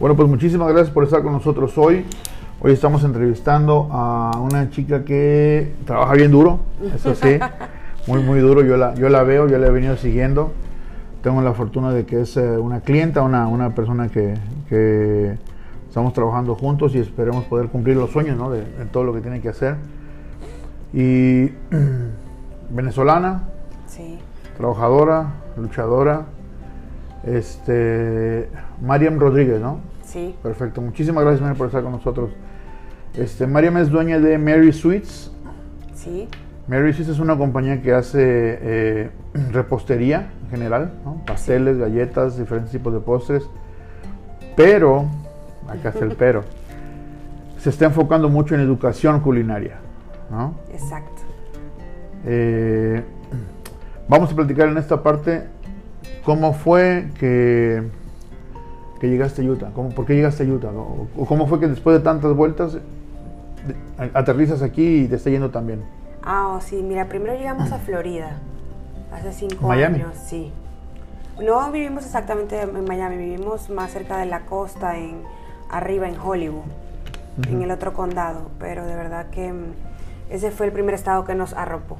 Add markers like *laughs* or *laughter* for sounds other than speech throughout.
Bueno, pues muchísimas gracias por estar con nosotros hoy. Hoy estamos entrevistando a una chica que trabaja bien duro, eso sí, *laughs* muy, muy duro. Yo la, yo la veo, yo la he venido siguiendo. Tengo la fortuna de que es eh, una clienta, una, una persona que, que estamos trabajando juntos y esperemos poder cumplir los sueños ¿no? de, de todo lo que tiene que hacer. Y *clears throat* venezolana, Sí, trabajadora, luchadora, este, Mariam Rodríguez, ¿no? Sí, Perfecto, muchísimas gracias por estar con nosotros. Este, Mariam es dueña de Mary Sweets. sí, Mary Sweets es una compañía que hace eh, *clears throat* repostería en general, ¿no? pasteles, galletas, diferentes tipos de postres. Pero, acá está el pero, *laughs* se está enfocando mucho en educación culinaria, ¿no? exacto. Eh, *clears throat* vamos a platicar en esta parte cómo fue que, que llegaste a Utah, cómo, por qué llegaste a Utah, o cómo fue que después de tantas vueltas aterrizas aquí y te está yendo tan bien. Ah, oh, sí, mira, primero llegamos a Florida, hace cinco Miami. años, sí. No vivimos exactamente en Miami, vivimos más cerca de la costa, en arriba en Hollywood, en el otro condado, pero de verdad que mm, ese fue el primer estado que nos arropó.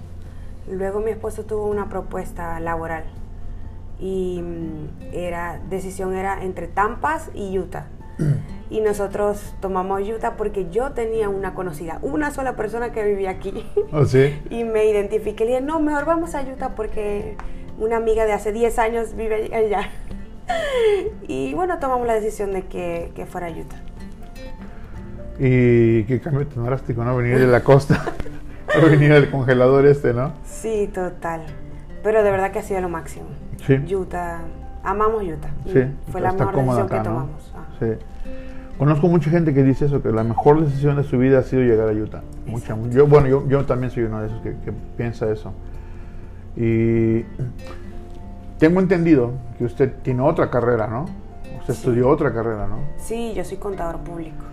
Luego mi esposo tuvo una propuesta laboral y mm, era decisión era entre Tampas y Utah. *clears throat* Y nosotros tomamos Utah porque yo tenía una conocida, una sola persona que vivía aquí. ¿Oh, sí? *laughs* Y me identifiqué. Le dije, no, mejor vamos a Utah porque una amiga de hace 10 años vive allá. *laughs* Y bueno, tomamos la decisión de que, que fuera Utah. Y qué cambio tan drástico, ¿no? Venir de la costa, *laughs* venir del congelador este, ¿no? Sí, total. Pero de verdad que ha sido lo máximo. Sí. Utah, amamos Utah. Sí, Fue la mejor decisión que tomamos. Ah. Sí. Conozco mucha gente que dice eso, que la mejor decisión de su vida ha sido llegar a Utah. Mucha, yo, bueno, yo, yo también soy uno de esos que, que piensa eso. Y tengo entendido que usted tiene otra carrera, ¿no? Usted Sí. estudió otra carrera, ¿no? Sí, yo soy contador público.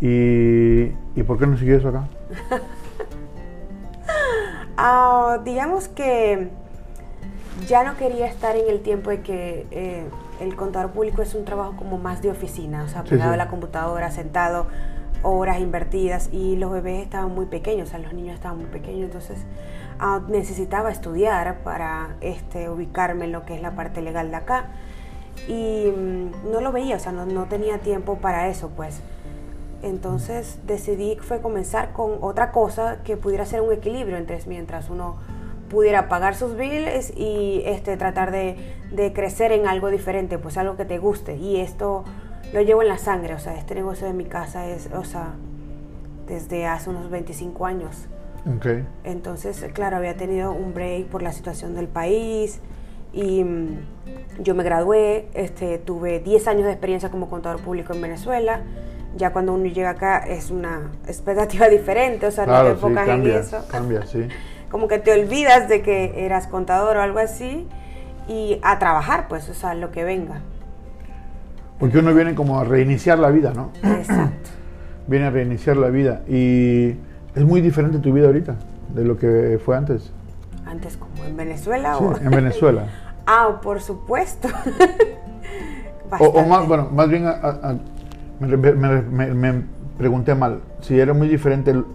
Y, ¿Y por qué no siguió eso acá? *laughs* Ah, digamos que ya no quería estar en el tiempo de que eh, el contador público es un trabajo como más de oficina, o sea, pegado sí. a la computadora, sentado, horas invertidas y los bebés estaban muy pequeños, o sea, los niños estaban muy pequeños, entonces ah, necesitaba estudiar para este, ubicarme en lo que es la parte legal de acá y mm, no lo veía, o sea, no, no tenía tiempo para eso, pues. Entonces decidí fue comenzar con otra cosa que pudiera ser un equilibrio entre mientras uno pudiera pagar sus bills y este tratar de, de crecer en algo diferente, pues algo que te guste. Y esto lo llevo en la sangre, o sea, este negocio de mi casa es, o sea, desde hace unos 25 años. Ok. Entonces, claro, había tenido un break por la situación del país y mm, yo me gradué, este, tuve 10 años de experiencia como contador público en Venezuela. Ya cuando uno llega acá es una expectativa *laughs* diferente, o sea, no te Claro, sí, enfocas cambia, en eso. cambia, sí. Como que te olvidas de que eras contador o algo así y a trabajar, pues, o sea, lo que venga. Porque uno viene como a reiniciar la vida, ¿no? Exacto. *clears throat* Viene a reiniciar la vida. Y es muy diferente tu vida ahorita de lo que fue antes. Antes como en Venezuela Sí, o... en Venezuela. *laughs* Ah, por supuesto. *laughs* O, o más, bueno, más bien a- a- me, me- me- me pregunté mal. Si era muy diferente el-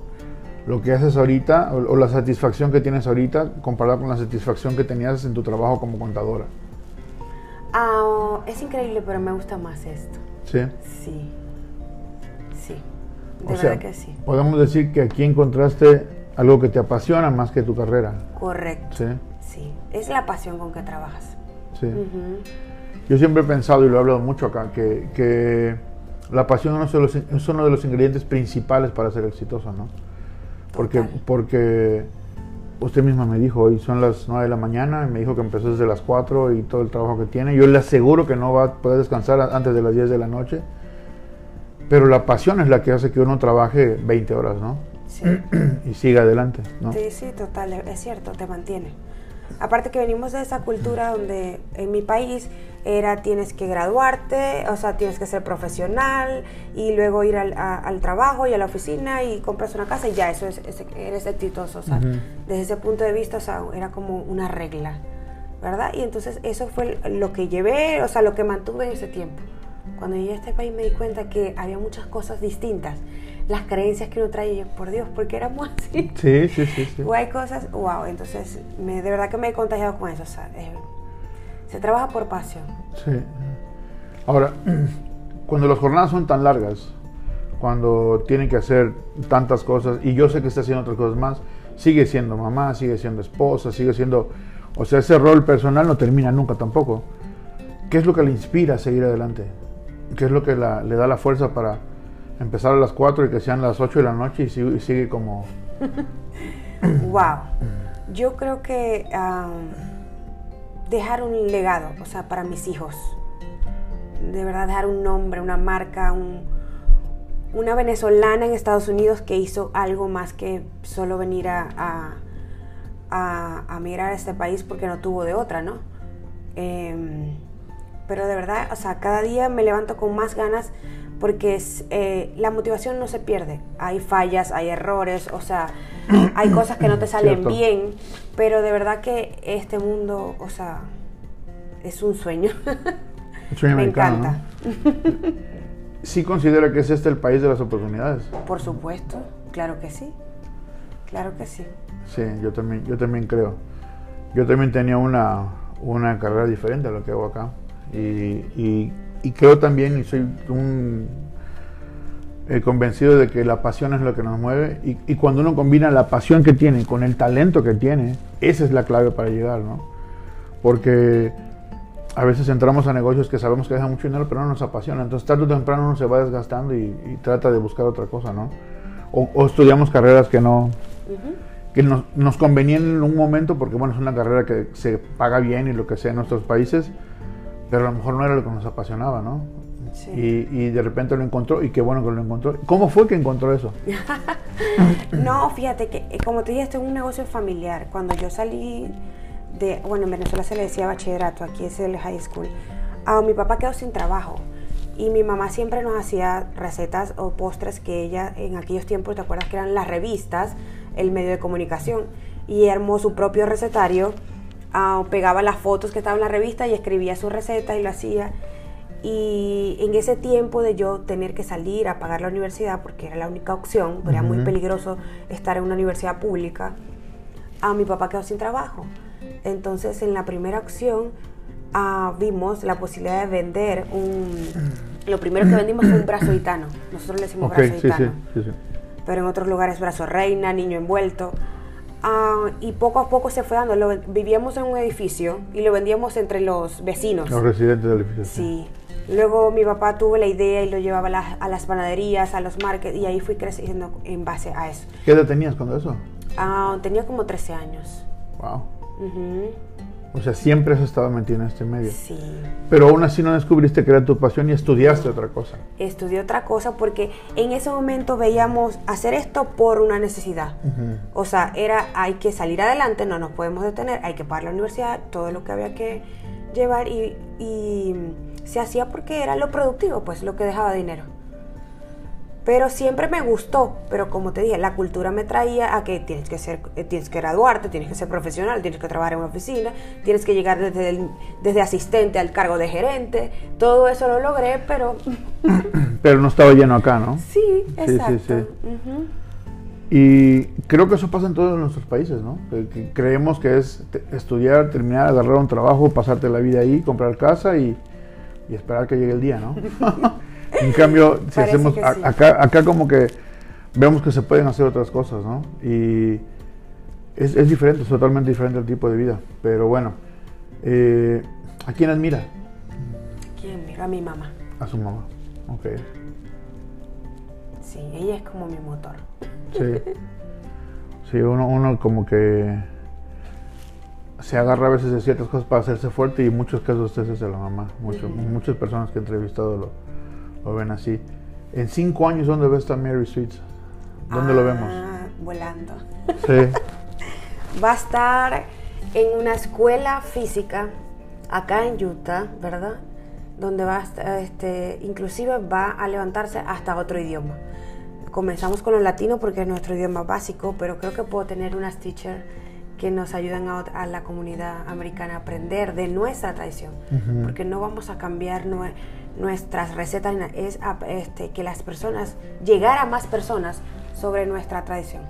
lo que haces ahorita o, o la satisfacción que tienes ahorita comparada con la satisfacción que tenías en tu trabajo como contadora. Ah, es increíble, pero me gusta más esto. ¿Sí? Sí. Sí. De O verdad sea, que sí. podemos decir que aquí encontraste algo que te apasiona más que tu carrera. Correcto. ¿Sí? Sí. Es la pasión con que trabajas. Sí. Yo siempre he pensado, y lo he hablado mucho acá, que, que la pasión es uno, de los, es uno de los ingredientes principales para ser exitoso, ¿no? Porque, Total. porque usted misma me dijo, hoy son las 9 de la mañana, y me dijo que empezó desde las 4 y todo el trabajo que tiene. Yo le aseguro que no va a poder descansar antes de las 10 de la noche, pero la pasión es la que hace que uno trabaje 20 horas, ¿no? Sí. *clears throat* Y siga adelante, ¿no? Sí, sí, total, es cierto, te mantiene. Aparte que venimos de esa cultura donde en mi país era tienes que graduarte, o sea, tienes que ser profesional y luego ir al, a- al trabajo y a la oficina y compras una casa y ya, eso es, es- eres exitoso. O sea, desde ese punto de vista, o sea, era como una regla, ¿verdad? Y entonces eso fue lo que llevé, o sea, lo que mantuve en ese tiempo. Cuando llegué a este país me di cuenta que había muchas cosas distintas. Las creencias que uno trae, y yo, por Dios, ¿por qué éramos *laughs* así? Sí, sí, sí. sí. O hay cosas, wow, entonces me, de verdad que me he contagiado con eso. O sea, se trabaja por pasión. Sí. Ahora, *clears throat* cuando las jornadas son tan largas, cuando tienen que hacer tantas cosas, y yo sé que está haciendo otras cosas más, sigue siendo mamá, sigue siendo esposa, sigue siendo... O sea, ese rol personal no termina nunca tampoco. ¿Qué es lo que le inspira a seguir adelante? ¿Qué es lo que la- le da la fuerza para empezar a las 4 y que sean las 8 de la noche y sigue, como... *laughs* Wow. Yo creo que dejar un legado, o sea, para mis hijos. De verdad, dejar un nombre, una marca, un- una venezolana en Estados Unidos que hizo algo más que solo venir a, a, a- migrar a este país porque no tuvo de otra, ¿no? Em, pero de verdad, o sea, cada día me levanto con más ganas porque es, eh, la motivación no se pierde. Hay fallas, hay errores, o sea, *clears throat* hay cosas que no te salen Cierto. bien, pero de verdad que este mundo, o sea, es un sueño. *laughs* el sueño me encanta. ¿no? ¿Sí considera que es este el país de las oportunidades? Por supuesto, claro que sí. Claro que sí. Sí, yo también, yo también creo. Yo también tenía una, una carrera diferente a lo que hago acá. Y, y- y creo también, y soy un eh, convencido de que la pasión es lo que nos mueve. Y, y cuando uno combina la pasión que tiene con el talento que tiene, esa es la clave para llegar, ¿no? Porque a veces entramos a negocios que sabemos que dejan mucho dinero, pero no nos apasiona. Entonces, tarde o temprano uno se va desgastando y, y trata de buscar otra cosa, ¿no? O, o estudiamos carreras que no, que nos, nos convenían en un momento porque bueno es una carrera que se paga bien y lo que sea en nuestros países pero a lo mejor no era lo que nos apasionaba no Sí. y, y de repente lo encontró y qué bueno que lo encontró cómo fue que encontró eso *laughs* No, fíjate que, eh, como te dije, esto es un negocio familiar. Cuando yo salí de, bueno, en Venezuela se le decía bachillerato, aquí es el high school, ah, mi papá quedó sin trabajo. Y mi mamá siempre nos hacía recetas o postres que ella, en aquellos tiempos, ¿te acuerdas que eran las revistas, el medio de comunicación? Y armó su propio recetario, ah, pegaba las fotos que estaban en la revista y escribía su receta y lo hacía. Y en ese tiempo de yo tener que salir a pagar la universidad, porque era la única opción, era muy peligroso estar en una universidad pública, a mi papá quedó sin trabajo. Entonces, en la primera opción, ah, vimos la posibilidad de vender un... Lo primero que vendimos fue un brazo gitano. Nosotros le decimos ok brazo sí gitano sí sí pero en otros lugares brazo reina, niño envuelto. Ah, y poco a poco se fue dando. Lo- vivíamos en un edificio y lo vendíamos entre los vecinos. los residentes del edificio Sí. Luego mi papá tuvo la idea y lo llevaba a las, a las panaderías, a los markets, y ahí fui creciendo en base a eso. qué edad tenías cuando eso Ah, tenía como 13 años. wow Ujú. O sea siempre has estado metido en este medio Sí. pero aún así no descubriste que era tu pasión y estudiaste otra cosa Estudié otra cosa porque en ese momento veíamos hacer esto por una necesidad. O sea, era hay que salir adelante, no nos podemos detener, hay que pagar la universidad, todo lo que había que llevar y, y se hacía porque era lo productivo, pues lo que dejaba dinero. Pero siempre me gustó, pero como te dije, la cultura me traía a que tienes que ser, eh, tienes que graduarte, tienes que ser profesional, tienes que trabajar en una oficina, tienes que llegar desde, el- desde asistente al cargo de gerente. Todo eso lo logré, pero *coughs* pero no estaba lleno acá no sí, sí, exacto. sí. Y creo que eso pasa en todos nuestros países, ¿no? Que, creemos que es estudiar, terminar, agarrar un trabajo, pasarte la vida ahí, comprar casa y, y esperar que llegue el día, ¿no? *laughs* en cambio, *laughs* si hacemos a- sí. acá, acá como que vemos que se pueden hacer otras cosas, ¿no? Y es, es diferente, es totalmente diferente el tipo de vida. Pero bueno, eh, ¿a quién admira? ¿Quién mira? A mi mamá. A su mamá. Ok. Sí, ella es como mi motor. Sí. Sí, uno, uno como que se agarra a veces de ciertas cosas para hacerse fuerte y en muchos casos es de la mamá. Mucho- Muchas personas que he entrevistado lo, lo ven así. En cinco años, ¿dónde ves a Mary Sweets? ¿Dónde lo vemos? Ah, Volando. Sí. *laughs* Va a estar en una escuela física acá en Utah, ¿verdad? Donde va a estar, este, inclusive va a levantarse hasta otro idioma. Comenzamos con los latinos porque es nuestro idioma básico, pero creo que puedo tener unas teachers que nos ayudan a, la comunidad americana a aprender de nuestra tradición, porque no vamos a cambiar nuestras recetas, es este, que las personas, llegar a más personas sobre nuestra tradición.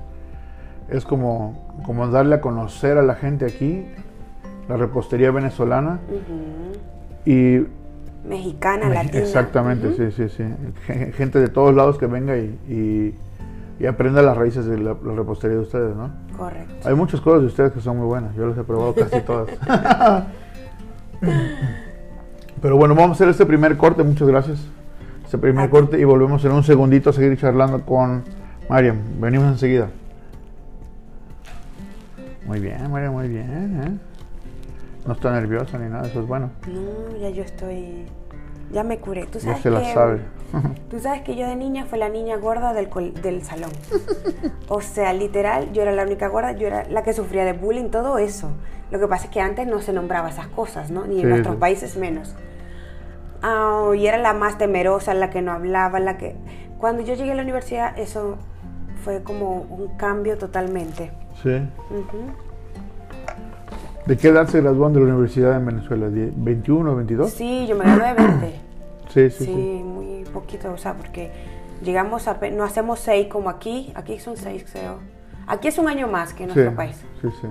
Es como, como darle a conocer a la gente aquí la repostería venezolana y mexicana, latina. Exactamente, sí, sí, sí. Gente de todos lados que venga y, y, aprenda las raíces de la, repostería de ustedes, ¿no? Correcto. Hay muchas cosas de ustedes que son muy buenas, yo las he probado casi *laughs* todas. *laughs* Pero bueno, vamos a hacer este primer corte, muchas gracias. Este primer corte y volvemos en un segundito a seguir charlando con Mariam. Venimos enseguida. Muy bien, Mariam, muy bien. ¿eh? No está nerviosa ni nada, eso es bueno. No, ya yo estoy. Ya me curé. ¿Tú sabes ya se la sabe. *laughs* Tú sabes que yo de niña fue la niña gorda del, del salón. O sea, literal, yo era la única gorda, yo era la que sufría de bullying, todo eso. Lo que pasa es que antes no se nombraba esas cosas, ¿no? Ni en nuestros países menos. Ah, y era la más temerosa, la que no hablaba, la que... Cuando yo llegué a la universidad, eso fue como un cambio totalmente. Sí. ¿De qué edad se graduó de la universidad en Venezuela? ¿21 o 22? Sí, yo me gradué de 20. sí, sí, sí. muy poquito, o sea, porque llegamos a... No hacemos seis como aquí, aquí son seis, creo. Aquí es un año más que en nuestro país. Sí, sí.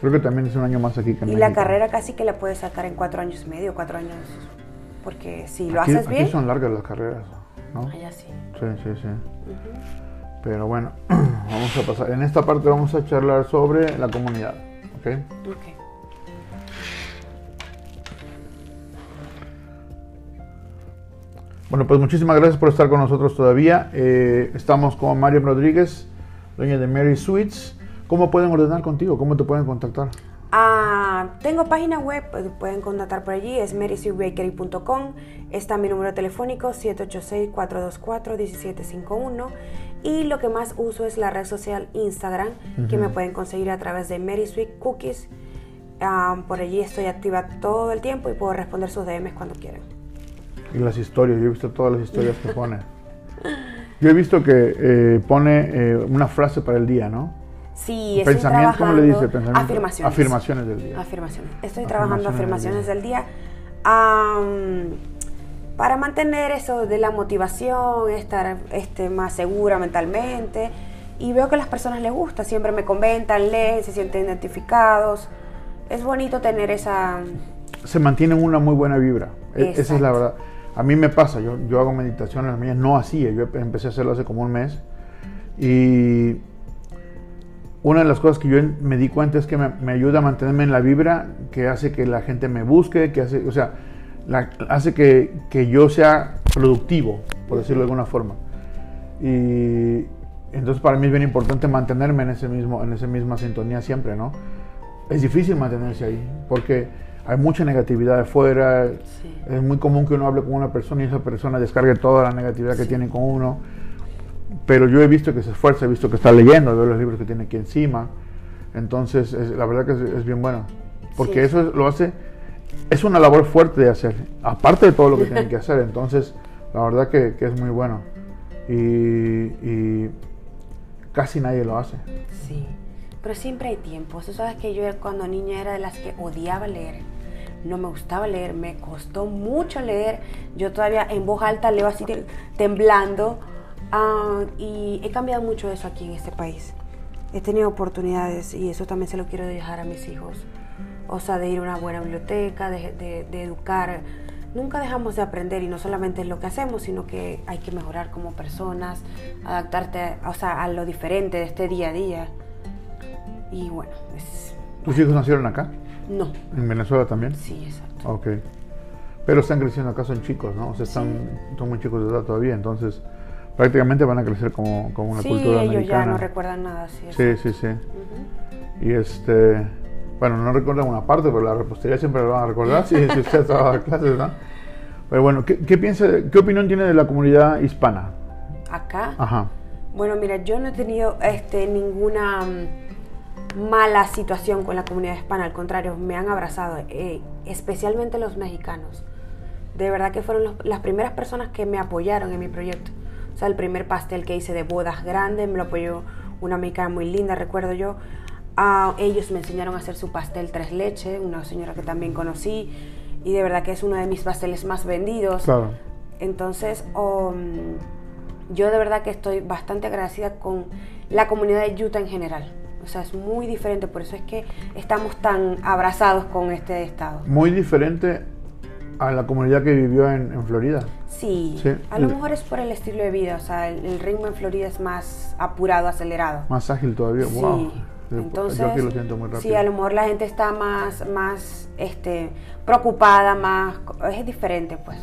Creo que también es un año más aquí que en Y la carrera casi que la puedes sacar en cuatro años y medio, cuatro años. Porque si lo haces bien... Aquí son largas las carreras, ¿no? Allá sí. Sí, sí, sí. Pero bueno, *clears throat* vamos a pasar. En esta parte vamos a charlar sobre la comunidad. ¿Ok? Ok. Bueno, pues muchísimas gracias por estar con nosotros todavía. Eh, estamos con Mario Rodríguez, dueña de Mary Sweets. ¿Cómo pueden ordenar contigo? ¿Cómo te pueden contactar? Ah, tengo página web, pues, pueden contactar por allí, es marysweetbakery.com. Está mi número telefónico 786-424-1751. Y lo que más uso es la red social Instagram, que me pueden conseguir a través de Mary Sweet Cookies. Ah, por allí estoy activa todo el tiempo y puedo responder sus DMs cuando quieran. Y las historias, yo he visto todas las historias que pone. Yo he visto que eh, pone eh, una frase para el día, ¿no? Sí, estoy Pensamiento, ¿cómo le dice? Afirmaciones. Afirmaciones del día. Afirmaciones. Estoy trabajando afirmaciones del día. para mantener eso de la motivación, estar este, más segura mentalmente. Y veo que a las personas les gusta, siempre me comentan, leen, se sienten identificados. Es bonito tener esa... Se mantiene una muy buena vibra. E, esa es la verdad. A mí me pasa, yo, yo hago meditación en las mañanas, no hacía, yo empecé a hacerlo hace como un mes. Y una de las cosas que yo me di cuenta es que me, ayuda a mantenerme en la vibra, que hace que la gente me busque, que hace, o sea, hace que, que, yo sea productivo, por decirlo de alguna forma. Y entonces para mí es bien importante mantenerme en ese mismo, en esa misma sintonía siempre, ¿no? Es difícil mantenerse ahí, porque hay mucha negatividad de fuera. Es muy común que uno hable con una persona y esa persona descargue toda la negatividad que tiene con uno. Pero yo he visto que se esfuerza, he visto que está leyendo, veo los libros que tiene aquí encima. Entonces, la verdad que es, bien bueno. Porque eso lo hace, es una labor fuerte de hacer, aparte de todo lo que tienen que *laughs* hacer. Entonces, la verdad que, es muy bueno. Y, y, casi nadie lo hace. Sí, pero siempre hay tiempo. Tú sabes que yo cuando niña era de las que odiaba leer no me gustaba leer, me costó mucho leer. Yo todavía en voz alta leo así temblando. Ah, y he cambiado mucho eso aquí en este país. He tenido oportunidades y eso también se lo quiero dejar a mis hijos. O sea, de ir a una buena biblioteca, de, educar. Nunca dejamos de aprender y no solamente es lo que hacemos, sino que hay que mejorar como personas, adaptarte o sea, a lo diferente de este día a día. Y bueno, es... ¿Tus hijos nacieron acá? No. ¿En Venezuela también? Sí, exacto. Ok. Pero están creciendo acá, son chicos, ¿no? O sea, están, son muy chicos de edad todavía, entonces prácticamente van a crecer como, como una cultura ellos ya no recuerdan nada. Sí, sí, sí. sí. Y este, bueno, no recuerdan una parte, pero la repostería siempre lo van a recordar si, si usted estaba en clases, ¿no? Pero bueno, ¿qué, qué, piensa, ¿qué opinión tiene de la comunidad hispana? ¿Acá? Ajá. Bueno, mira, yo no he tenido este, ninguna mala situación con la comunidad hispana, al contrario, me han abrazado, eh, especialmente los mexicanos. De verdad que fueron las primeras personas que me apoyaron en mi proyecto. Sea, el primer pastel que hice de bodas grande me lo apoyó una mexicana muy linda, recuerdo yo. Ah, ellos me enseñaron a hacer su pastel tres leche, una señora que también conocí, y de verdad que es uno de mis pasteles más vendidos. Claro. Entonces, um, yo de verdad que estoy bastante agradecida con la comunidad de Utah en general. O sea, es muy diferente, por eso es que estamos tan abrazados con este estado. Muy diferente a la comunidad que vivió en, en Florida. Sí, Sí. a lo mejor es por el estilo de vida, o sea, el, el ritmo en Florida es más apurado, acelerado. Más ágil todavía. Sí. Wow. Entonces, Yo aquí lo siento muy rápido. sí, a lo mejor la gente está más, más este, preocupada, más, es diferente, pues.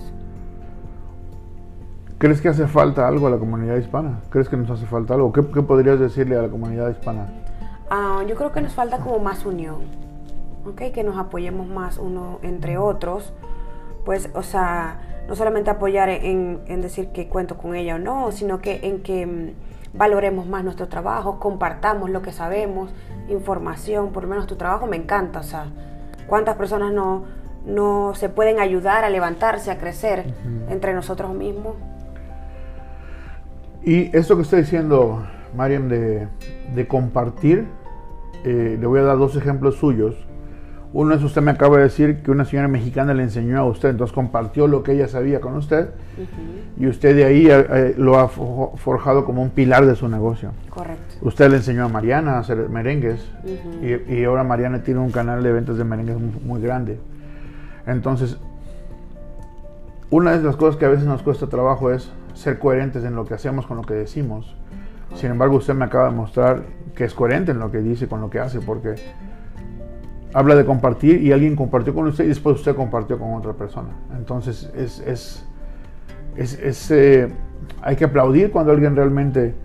¿Crees que hace falta algo a la comunidad hispana? ¿Crees que nos hace falta algo? ¿Qué, qué podrías decirle a la comunidad hispana? Ah, yo creo que nos falta como más unión, ¿ok? Que nos apoyemos más uno entre otros, pues, o sea, no solamente apoyar en, en decir que cuento con ella o no, sino que en que mm, valoremos más nuestro trabajo, compartamos lo que sabemos, información, por lo menos tu trabajo me encanta, o sea, cuántas personas no, no se pueden ayudar a levantarse, a crecer entre nosotros mismos. Y esto que está diciendo Mariam de, de compartir, eh, le voy a dar dos ejemplos suyos. Uno es usted me acaba de decir que una señora mexicana le enseñó a usted, entonces compartió lo que ella sabía con usted y usted de ahí eh, eh, lo ha fo- forjado como un pilar de su negocio. Correcto. Usted le enseñó a Mariana a hacer merengues y, y ahora Mariana tiene un canal de ventas de merengues muy, muy grande. Entonces, una de las cosas que a veces nos cuesta trabajo es ser coherentes en lo que hacemos con lo que decimos. Sin embargo, usted me acaba de mostrar que es coherente en lo que dice con lo que hace, porque habla de compartir y alguien compartió con usted y después usted compartió con otra persona. Entonces, es, es, es- es, eh, hay que aplaudir cuando alguien realmente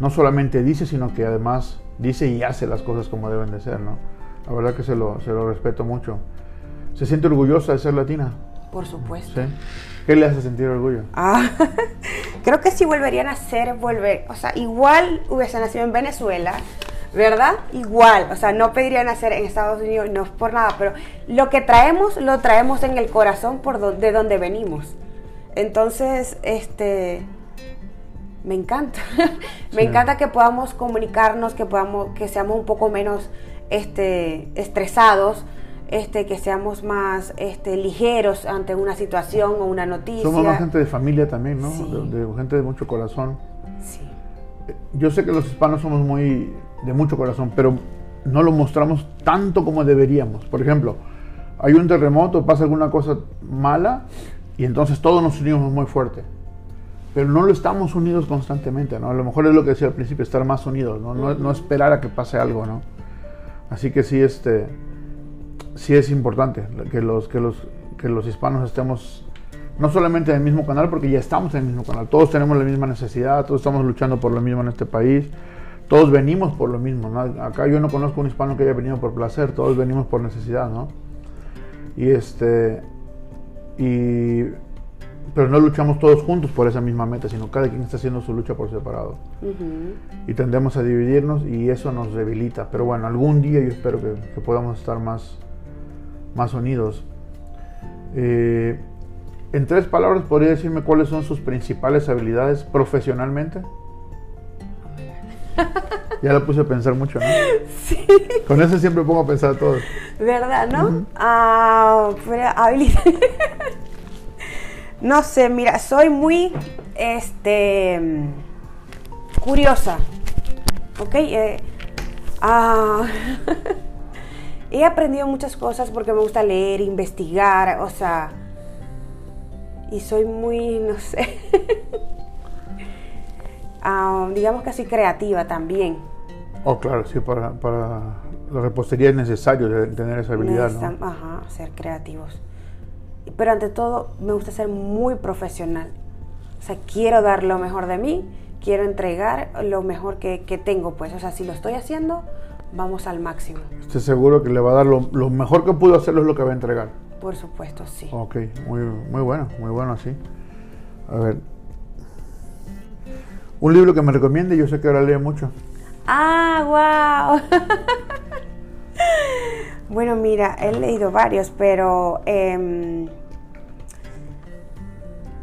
no solamente dice, sino que además dice y hace las cosas como deben de ser, ¿no? La verdad que se lo, se lo respeto mucho. ¿Se siente orgullosa de ser latina? Por supuesto. ¿Sí? ¿Qué le hace sentir orgullo? Ah, *laughs* creo que si volverían a nacer, volver, o sea, igual hubiese nacido en Venezuela, ¿verdad? Igual, o sea, no pediría nacer en Estados Unidos, no es por nada, pero lo que traemos, lo traemos en el corazón por do- de donde venimos. Entonces, este, me encanta, *laughs* me Sí. encanta que podamos comunicarnos, que podamos, que seamos un poco menos, este, estresados. Este, que seamos más este, ligeros ante una situación o una noticia. Somos más gente de familia también, ¿no? Sí. De, de gente de mucho corazón. Sí. Yo sé que los hispanos somos muy de mucho corazón, pero no lo mostramos tanto como deberíamos. Por ejemplo, hay un terremoto, pasa alguna cosa mala y entonces todos nos unimos muy fuerte. Pero no lo estamos unidos constantemente, ¿no? A lo mejor es lo que decía al principio, estar más unidos, ¿no? No, esperar a que pase algo, ¿no? Así que sí, este, sí es importante que los, que los, que los hispanos estemos no solamente en el mismo canal, porque ya estamos en el mismo canal, todos tenemos la misma necesidad, todos estamos luchando por lo mismo en este país, todos venimos por lo mismo, ¿no? Acá yo no conozco un hispano que haya venido por placer, todos venimos por necesidad, ¿no? Y este, y, pero no luchamos todos juntos por esa misma meta, sino cada quien está haciendo su lucha por separado. Y tendemos a dividirnos y eso nos debilita. Pero bueno, algún día yo espero que, que podamos estar más, más unidos. Eh, en tres palabras, ¿podría decirme cuáles son sus principales habilidades profesionalmente? *laughs* Ya lo puse a pensar mucho, ¿no? Sí. Con eso siempre pongo a pensar todo. ¿Verdad, no? Ah, pero habilidad. no sé, mira, soy muy este curiosa. ¿Ok? Eh, ah, *laughs* he aprendido muchas cosas porque me gusta leer, investigar, o sea. Y soy muy, no sé. *laughs* ah, digamos que así creativa también. Oh, claro, sí, para, para la repostería es necesario tener esa habilidad, ¿no? Necesitan- Ajá, ser creativos. Pero ante todo, me gusta ser muy profesional. O sea, quiero dar lo mejor de mí, quiero entregar lo mejor que, que tengo, pues. O sea, si lo estoy haciendo, vamos al máximo. Estoy seguro que le va a dar lo, lo mejor que pudo hacerlo es lo que va a entregar. Por supuesto, sí. Ok, muy, muy bueno, muy bueno así. A ver. Un libro que me recomiende, yo sé que ahora lee mucho. ¡Ah, wow! *laughs* bueno, mira, he leído varios, pero em,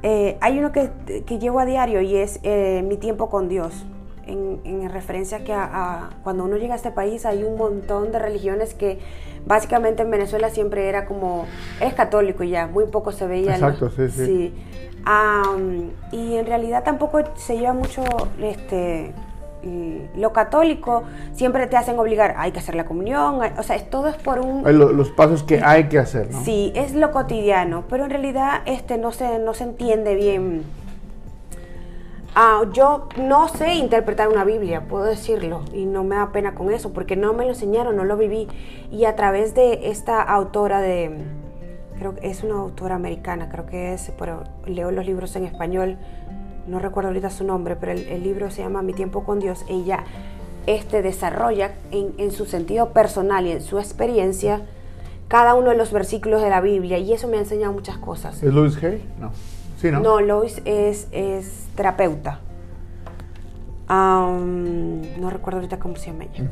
eh, hay uno que, que llevo a diario y es eh, Mi tiempo con Dios. En, referencia que a, cuando uno llega a este país hay un montón de religiones que básicamente en Venezuela siempre era como, es católico y ya, muy poco se veía. Exacto, sí, sí. y en realidad tampoco se lleva mucho este, lo católico siempre te hacen obligar, hay que hacer la comunión, o sea, todo es por un... Los, pasos que hay que hacer, ¿no? Sí, es lo cotidiano, pero en realidad este no se, no se entiende bien. Ah, yo no sé interpretar una Biblia, puedo decirlo, y no me da pena con eso, porque no me lo enseñaron, no lo viví. Y a través de esta autora de, creo que es una autora americana, creo que es, pero leo los libros en español, no recuerdo ahorita su nombre, pero el, libro se llama Mi tiempo con Dios. Ella este, desarrolla en, su sentido personal y en su experiencia cada uno de los versículos de la Biblia y eso me ha enseñado muchas cosas. ¿Es Louis Hay? No. Sí, ¿no? No, Louis es, es terapeuta. no recuerdo ahorita cómo se llama ella.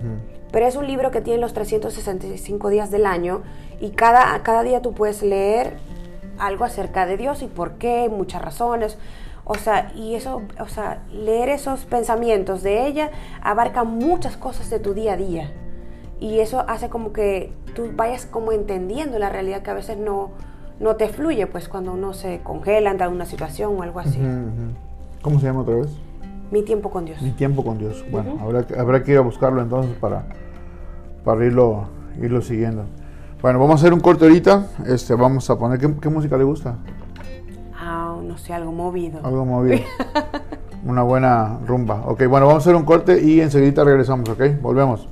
Pero es un libro que tiene los 365 días del año y cada, cada día tú puedes leer algo acerca de Dios y por qué, muchas razones. O sea, y eso, o sea, leer esos pensamientos de ella abarca muchas cosas de tu día a día. Y eso hace como que tú vayas como entendiendo la realidad que a veces no, no te fluye, pues cuando uno se congela ante una situación o algo así. ¿Cómo se llama otra vez? Mi tiempo con Dios. Mi tiempo con Dios. Bueno, habrá, habrá, que ir a buscarlo entonces para, para irlo, irlo siguiendo. Bueno, vamos a hacer un corte ahorita. Este, vamos a poner, qué música le gusta? no sé, algo movido. Algo movido. Una buena rumba. Ok, bueno, vamos a hacer un corte y enseguida regresamos, ¿ok? Volvemos.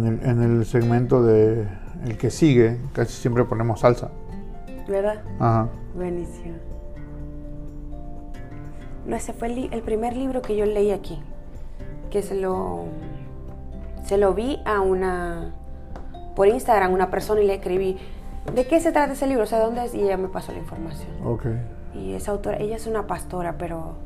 En el, en el segmento de el que sigue, casi siempre ponemos salsa. ¿Verdad? Ajá. Buenísimo. No, ese fue el, el, primer libro que yo leí aquí. Que se lo, se lo vi a una por Instagram una persona y le escribí, ¿de qué se trata ese libro? O sea, ¿dónde es? Y ella me pasó la información. Ok. Y esa autora, ella es una pastora, pero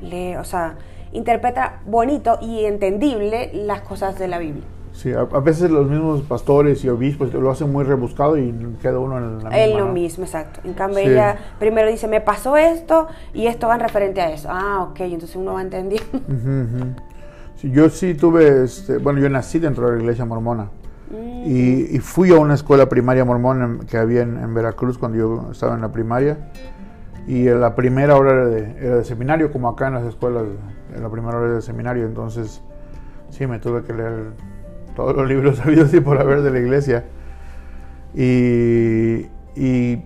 lee, o sea, interpreta bonito y entendible las cosas de la Biblia. Sí, a, veces los mismos pastores y obispos lo hacen muy rebuscado y queda uno en la misma. En lo mismo, exacto. En cambio, ella primero dice, me pasó esto y esto va en referente a eso. Ah, ok, entonces uno va entendiendo. sí, yo sí tuve, este, bueno, yo nací dentro de la iglesia mormona. Y, fui a una escuela primaria mormona que había en, Veracruz cuando yo estaba en la primaria. Y la primera hora era de, seminario, como acá en las escuelas, en la primera hora era de seminario. Entonces, sí, me tuve que leer todos los libros *laughs* sabidos y por haber de la iglesia. Y, y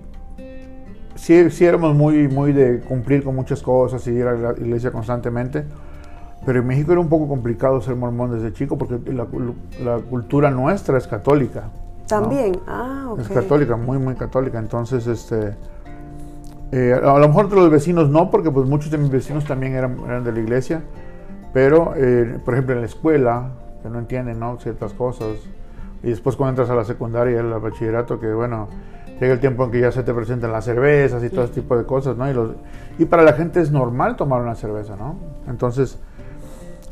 sí, sí éramos muy, muy de cumplir con muchas cosas y ir a la iglesia constantemente. Pero en México era un poco complicado ser mormón desde chico porque la, cultura nuestra es católica. También, ah, ok. Es católica, muy, muy católica. Entonces, este, eh, a lo mejor de los vecinos no, porque pues muchos de mis vecinos también eran, eran de la iglesia. Pero, eh, por ejemplo, en la escuela, que no entienden ¿no? ciertas cosas. Y después cuando entras a la secundaria, al bachillerato, que bueno, llega el tiempo en que ya se te presentan las cervezas y todo ese tipo de cosas, ¿no? Y, los, y para la gente es normal tomar una cerveza, ¿no? Entonces,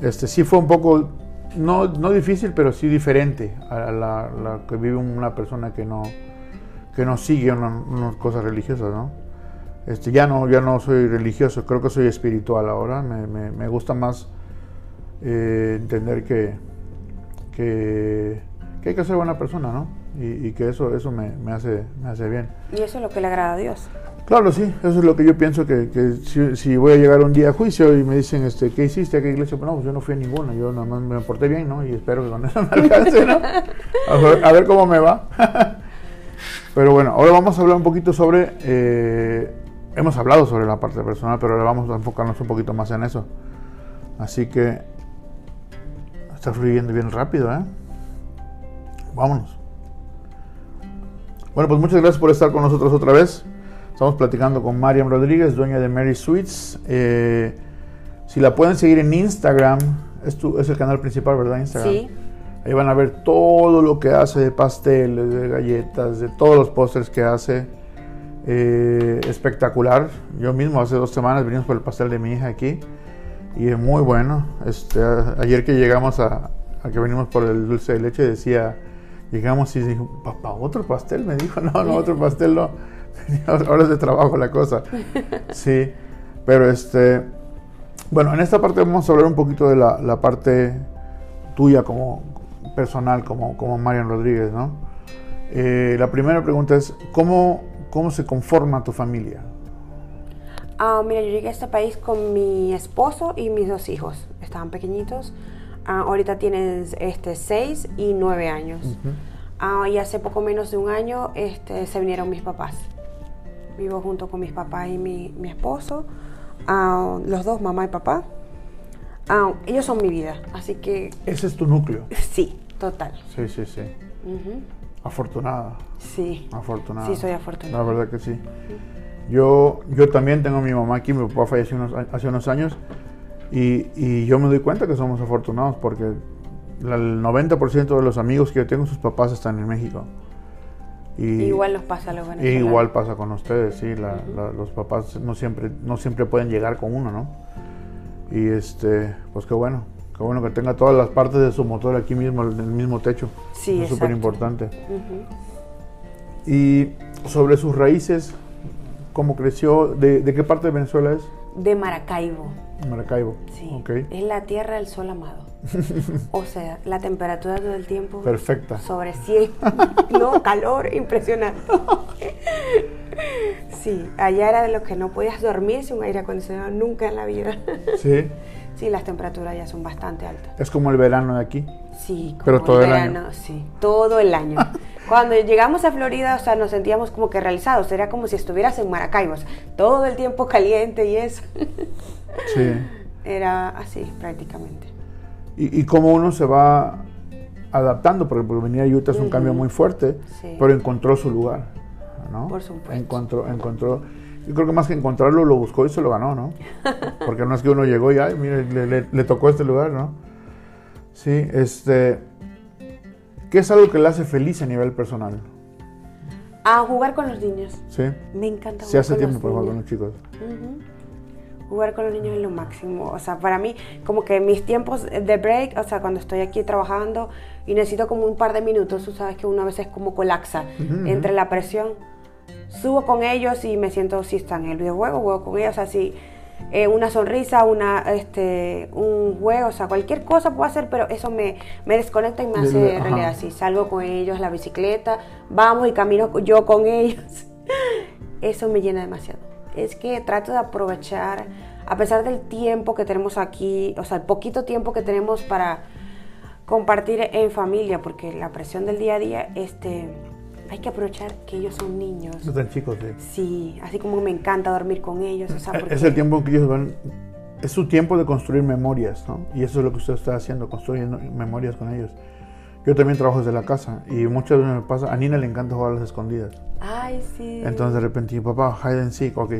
este, sí fue un poco, no, no difícil, pero sí diferente a la, que vive una persona que no, que no sigue unas cosas religiosas, ¿no? Este, ya no, ya no soy religioso, creo que soy espiritual ahora, me, me, gusta más eh, entender que, que, que, hay que ser buena persona, ¿no? Y, y que eso, eso me, me, hace, me hace bien. Y eso es lo que le agrada a Dios. Claro, sí, eso es lo que yo pienso que, que si, voy a llegar un día a juicio y me dicen, este, ¿qué hiciste? ¿A qué iglesia? Pues no, pues yo no fui a ninguna, yo nada más me porté bien, ¿no? Y espero que con eso me alcance, ¿no? *laughs* A ver, cómo me va. pero bueno, ahora vamos a hablar un poquito sobre, eh, hemos hablado sobre la parte personal, pero ahora vamos a enfocarnos un poquito más en eso. Así que está fluyendo bien rápido, ¿eh? Vámonos. Bueno, pues muchas gracias por estar con nosotros otra vez. Estamos platicando con Mariam Rodríguez, dueña de Mary Sweets. Eh, si la pueden seguir en Instagram, es, es el canal principal, ¿verdad? Instagram. Sí. Ahí van a ver todo lo que hace de pasteles, de galletas, de todos los pósters que hace. Eh, espectacular. Yo mismo hace dos semanas vinimos por el pastel de mi hija aquí y es muy bueno. Este, ayer que llegamos a, a que venimos por el dulce de leche decía, llegamos y dijo, papá, otro pastel, me dijo, *laughs* no, no, otro pastel no *laughs* Ahora es de trabajo la cosa. *laughs* Sí, pero este, bueno, en esta parte vamos a hablar un poquito de la, la parte tuya como personal, como, como Marian Rodríguez, ¿no? Eh, la primera pregunta es, ¿cómo, ¿cómo se conforma tu familia? Ah, mira, yo llegué a este país con mi esposo y mis dos hijos. Estaban pequeñitos. Ah, ahorita tienen este, seis y nueve años. Ah, y hace poco menos de un año este, se vinieron mis papás. Vivo junto con mis papás y mi, mi esposo. los dos, mamá y papá. ellos son mi vida, así que... Ese es tu núcleo. Sí, total. Sí, sí, sí. Afortunada. Sí. Afortunada. Sí, soy afortunada. La verdad que sí. Yo, yo también tengo a mi mamá aquí, mi papá falleció hace unos años y, y, yo me doy cuenta que somos afortunados porque el 90% de los amigos que yo tengo, sus papás están en México. Y, igual nos pasa a los venezolanos. Igual pasa con ustedes, sí. los papás no siempre, no siempre pueden llegar con uno, ¿no? Y este, pues qué bueno, qué bueno que tenga todas las partes de su motor aquí mismo, en el mismo techo. Sí, es súper importante. Y sobre sus raíces, ¿cómo creció? ¿De, ¿De, qué parte de Venezuela es? De Maracaibo. Maracaibo. Sí. Okay. Es la tierra del sol amado. *laughs* o sea, la temperatura todo el tiempo. Perfecta. Sobre 100. *laughs* no, calor impresionante. sí, allá era de lo que no podías dormir sin un aire acondicionado nunca en la vida. sí. *laughs* Sí, las temperaturas ya son bastante altas. Es como el verano de aquí. Sí, como Pero todo el verano, el año. sí, todo el año. *laughs* Cuando llegamos a Florida, o sea, nos sentíamos como que realizados, era como si estuvieras en Maracaibo, todo el tiempo *laughs* caliente y eso. Sí. Era así prácticamente. Y, y cómo uno se va adaptando, porque, venir a Utah es un cambio muy fuerte, pero encontró su lugar, ¿no? Por supuesto. Encontró, encontró, yo creo que más que encontrarlo, lo buscó y se lo ganó, ¿no? Porque no es que uno llegó y, ay, mire, le, le, tocó este lugar, ¿no? Sí, este, ¿qué es algo que le hace feliz a nivel personal? A jugar con los niños. Sí. Me encanta jugar Sí, hace tiempo por jugar con los chicos jugar con los niños es lo máximo. O sea, para mí, como que mis tiempos de break, o sea, cuando estoy aquí trabajando y necesito como un par de minutos, tú sabes que uno a veces como colapsa entre la presión. Subo con ellos y me siento, si están en el videojuego, juego con ellos, así. Eh, una sonrisa, una, este, un juego, o sea, cualquier cosa puedo hacer, pero eso me, me desconecta y me hace realidad así. Salgo con ellos, la bicicleta, vamos y camino yo con ellos. *laughs* Eso me llena demasiado es que trato de aprovechar, a pesar del tiempo que tenemos aquí, o sea, el poquito tiempo que tenemos para compartir en familia, porque la presión del día a día, este, hay que aprovechar que ellos son niños. Están chicos, sí. Sí, así como me encanta dormir con ellos. Es el tiempo que ellos van, es su tiempo de construir memorias, ¿no? Y eso es lo que usted está haciendo, construyendo memorias con ellos. Yo también trabajo desde la casa y muchas veces me pasa, a Nina le encanta jugar a las escondidas. Ay, sí. Entonces de repente, papá, hide and seek, ok.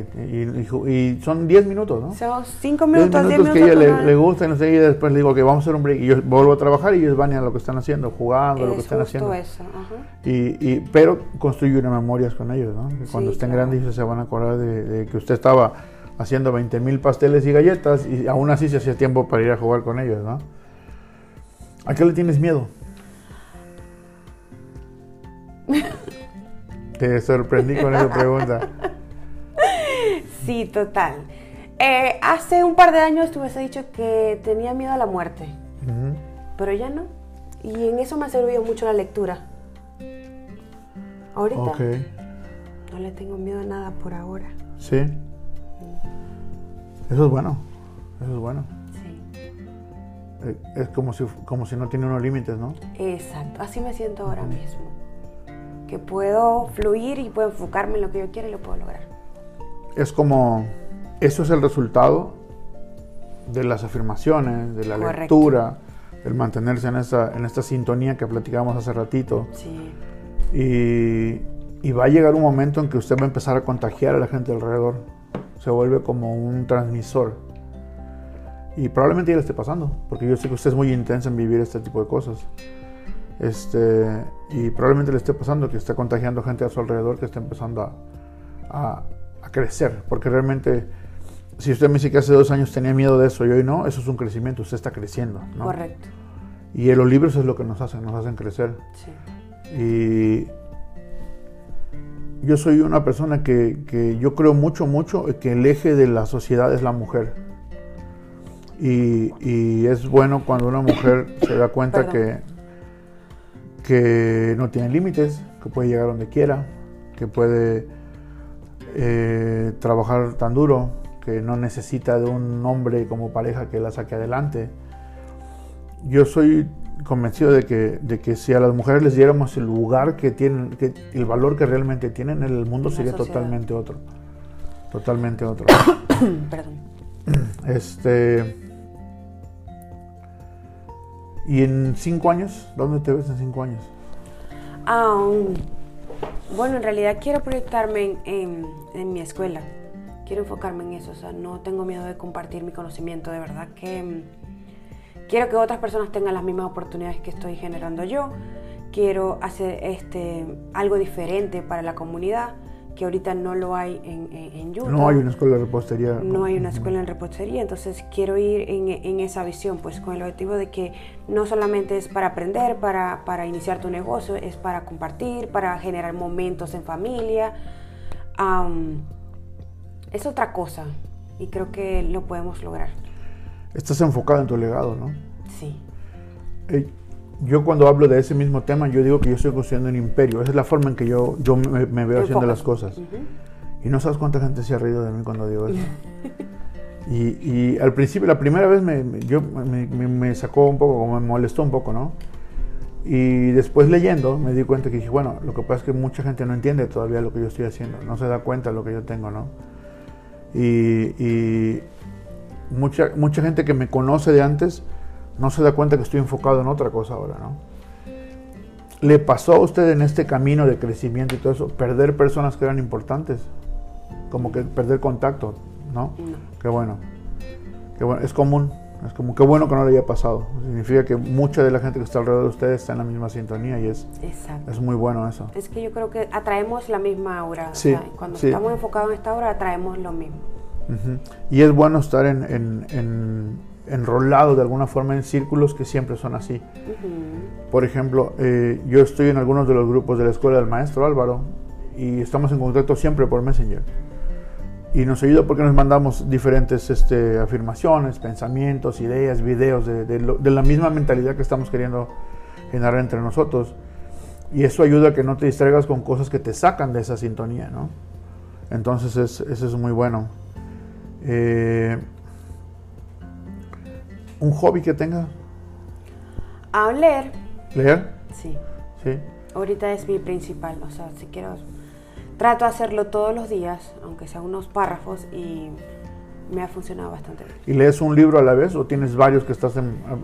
Y, son 10 minutos, ¿no? Son 5 minutos, 10 minutos. que a ella le, gusta y no sé, y después le digo que vamos a hacer un break. Y yo vuelvo a trabajar y ellos van a lo que están haciendo, jugando, lo que están haciendo. eso, ajá. Y, y, pero construye unas memorias con ellos, ¿no? Cuando estén grandes se van a acordar de, que usted estaba haciendo 20 mil pasteles y galletas y aún así se hacía tiempo para ir a jugar con ellos, ¿no? ¿A qué le tienes miedo? Te sorprendí con esa pregunta. Sí, total. Eh, hace un par de años te hubiese dicho que tenía miedo a la muerte, pero ya no. Y en eso me ha servido mucho la lectura. Ahorita no le tengo miedo a nada por ahora. Sí. Eso es bueno. Eso es bueno. Sí. Eh, es como si, como si no tiene unos límites, ¿no? Exacto. Así me siento ahora mismo que puedo fluir y puedo enfocarme en lo que yo quiero y lo puedo lograr. Es como, eso es el resultado de las afirmaciones, de la lectura, del mantenerse en esta, en esta sintonía que platicábamos hace ratito. Sí. Y, y va a llegar un momento en que usted va a empezar a contagiar a la gente alrededor. Se vuelve como un transmisor. Y probablemente ya le esté pasando, porque yo sé que usted es muy intensa en vivir este tipo de cosas. Este, y probablemente le esté pasando que está contagiando gente a su alrededor que está empezando a, a, crecer. Porque realmente, si usted me dice que hace dos años tenía miedo de eso y hoy no, eso es un crecimiento, usted está creciendo. ¿no? Correcto. Y los libros es lo que nos hacen, nos hacen crecer. Sí. Y yo soy una persona que, que, yo creo mucho, mucho que el eje de la sociedad es la mujer. Y, y es bueno cuando una mujer se da cuenta que, que no tiene límites, que puede llegar donde quiera, que puede eh, trabajar tan duro, que no necesita de un hombre como pareja que la saque adelante. Yo soy convencido de que, de que si a las mujeres les diéramos el lugar que tienen, que, el valor que realmente tienen, el mundo sería totalmente otro. Totalmente otro. *coughs* Perdón. Este. ¿Y en cinco años? ¿Dónde te ves en cinco años? bueno, en realidad quiero proyectarme en, en, mi escuela. Quiero enfocarme en eso. O sea, no tengo miedo de compartir mi conocimiento. De verdad que Quiero que otras personas tengan las mismas oportunidades que estoy generando yo. Quiero hacer este, algo diferente para la comunidad, que ahorita no lo hay en, en, Utah. No hay una escuela de repostería. No hay una escuela en repostería, entonces quiero ir en, en, esa visión, pues con el objetivo de que no solamente es para aprender, para, para iniciar tu negocio, es para compartir, para generar momentos en familia. es otra cosa y creo que lo podemos lograr estás enfocado en tu legado, ¿no? Sí. Yo cuando hablo de ese mismo tema, yo digo que yo estoy construyendo un imperio. Esa es la forma en que yo, yo me, veo haciendo las cosas. Y no sabes cuánta gente se ha reído de mí cuando digo eso. *laughs* y, al principio, la primera vez me, yo, me, sacó un poco, me molestó un poco, ¿no? Y después leyendo me di cuenta que dije, bueno, lo que pasa es que mucha gente no entiende todavía lo que yo estoy haciendo, no se da cuenta de lo que yo tengo, ¿no? y, mucha, mucha gente que me conoce de antes no se da cuenta que estoy enfocado en otra cosa ahora, ¿no? ¿Le pasó a usted en este camino de crecimiento y todo eso, perder personas que eran importantes? Como que perder contacto, ¿no? Qué bueno. Qué bueno. Es común. Es como qué bueno que no le haya pasado. Significa que mucha de la gente que está alrededor de ustedes está en la misma sintonía y es, es muy bueno eso. Es que yo creo que atraemos la misma aura. cuando estamos enfocados en esta aura, atraemos lo mismo. Y es bueno estar en, enrolado de alguna forma en círculos que siempre son así. Por ejemplo, eh, yo estoy en algunos de los grupos de la escuela del maestro Álvaro y estamos en contacto siempre por Messenger. Y nos ayuda porque nos mandamos diferentes este, afirmaciones, pensamientos, ideas, videos de, de, la misma mentalidad que estamos queriendo generar entre nosotros. Y eso ayuda a que no te distraigas con cosas que te sacan de esa sintonía, ¿no? Entonces es, eso es muy bueno. Eh, ¿Un hobby que tenga? A leer. ¿Leer? Sí. Sí. Ahorita es mi principal, o sea, si quiero... Trato de hacerlo todos los días, aunque sea unos párrafos, y me ha funcionado bastante bien. ¿Y lees un libro a la vez o tienes varios que estás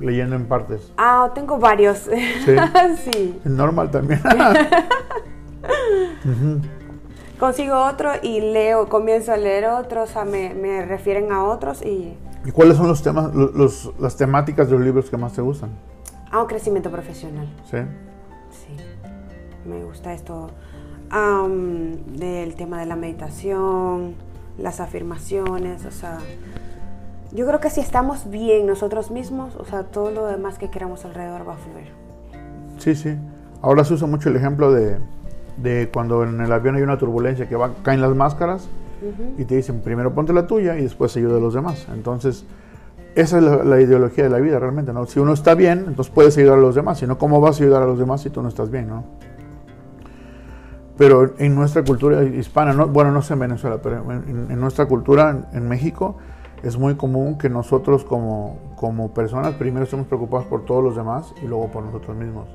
leyendo en partes? Ah, tengo varios. *laughs* Sí. sí. Normal también. *laughs* consigo otro y leo, comienzo a leer otros, o sea, me, me refieren a otros y... ¿Y cuáles son los temas, los, las temáticas de los libros que más te gustan? Ah, un crecimiento profesional. Sí. Sí, me gusta esto del tema de la meditación, las afirmaciones, o sea, yo creo que si estamos bien nosotros mismos, o sea, todo lo demás que queramos alrededor va a fluir. Sí, sí. Ahora se usa mucho el ejemplo de, de cuando en el avión hay una turbulencia que va, caen las máscaras y te dicen primero ponte la tuya y después ayuda a los demás. Entonces, esa es la, ideología de la vida realmente, ¿no? Si uno está bien, entonces puedes ayudar a los demás, si no, ¿cómo vas a ayudar a los demás si tú no estás bien, ¿no? Pero en nuestra cultura hispana, no, bueno, no sé en Venezuela, pero en, nuestra cultura en, México es muy común que nosotros como, como personas primero estemos preocupados por todos los demás y luego por nosotros mismos.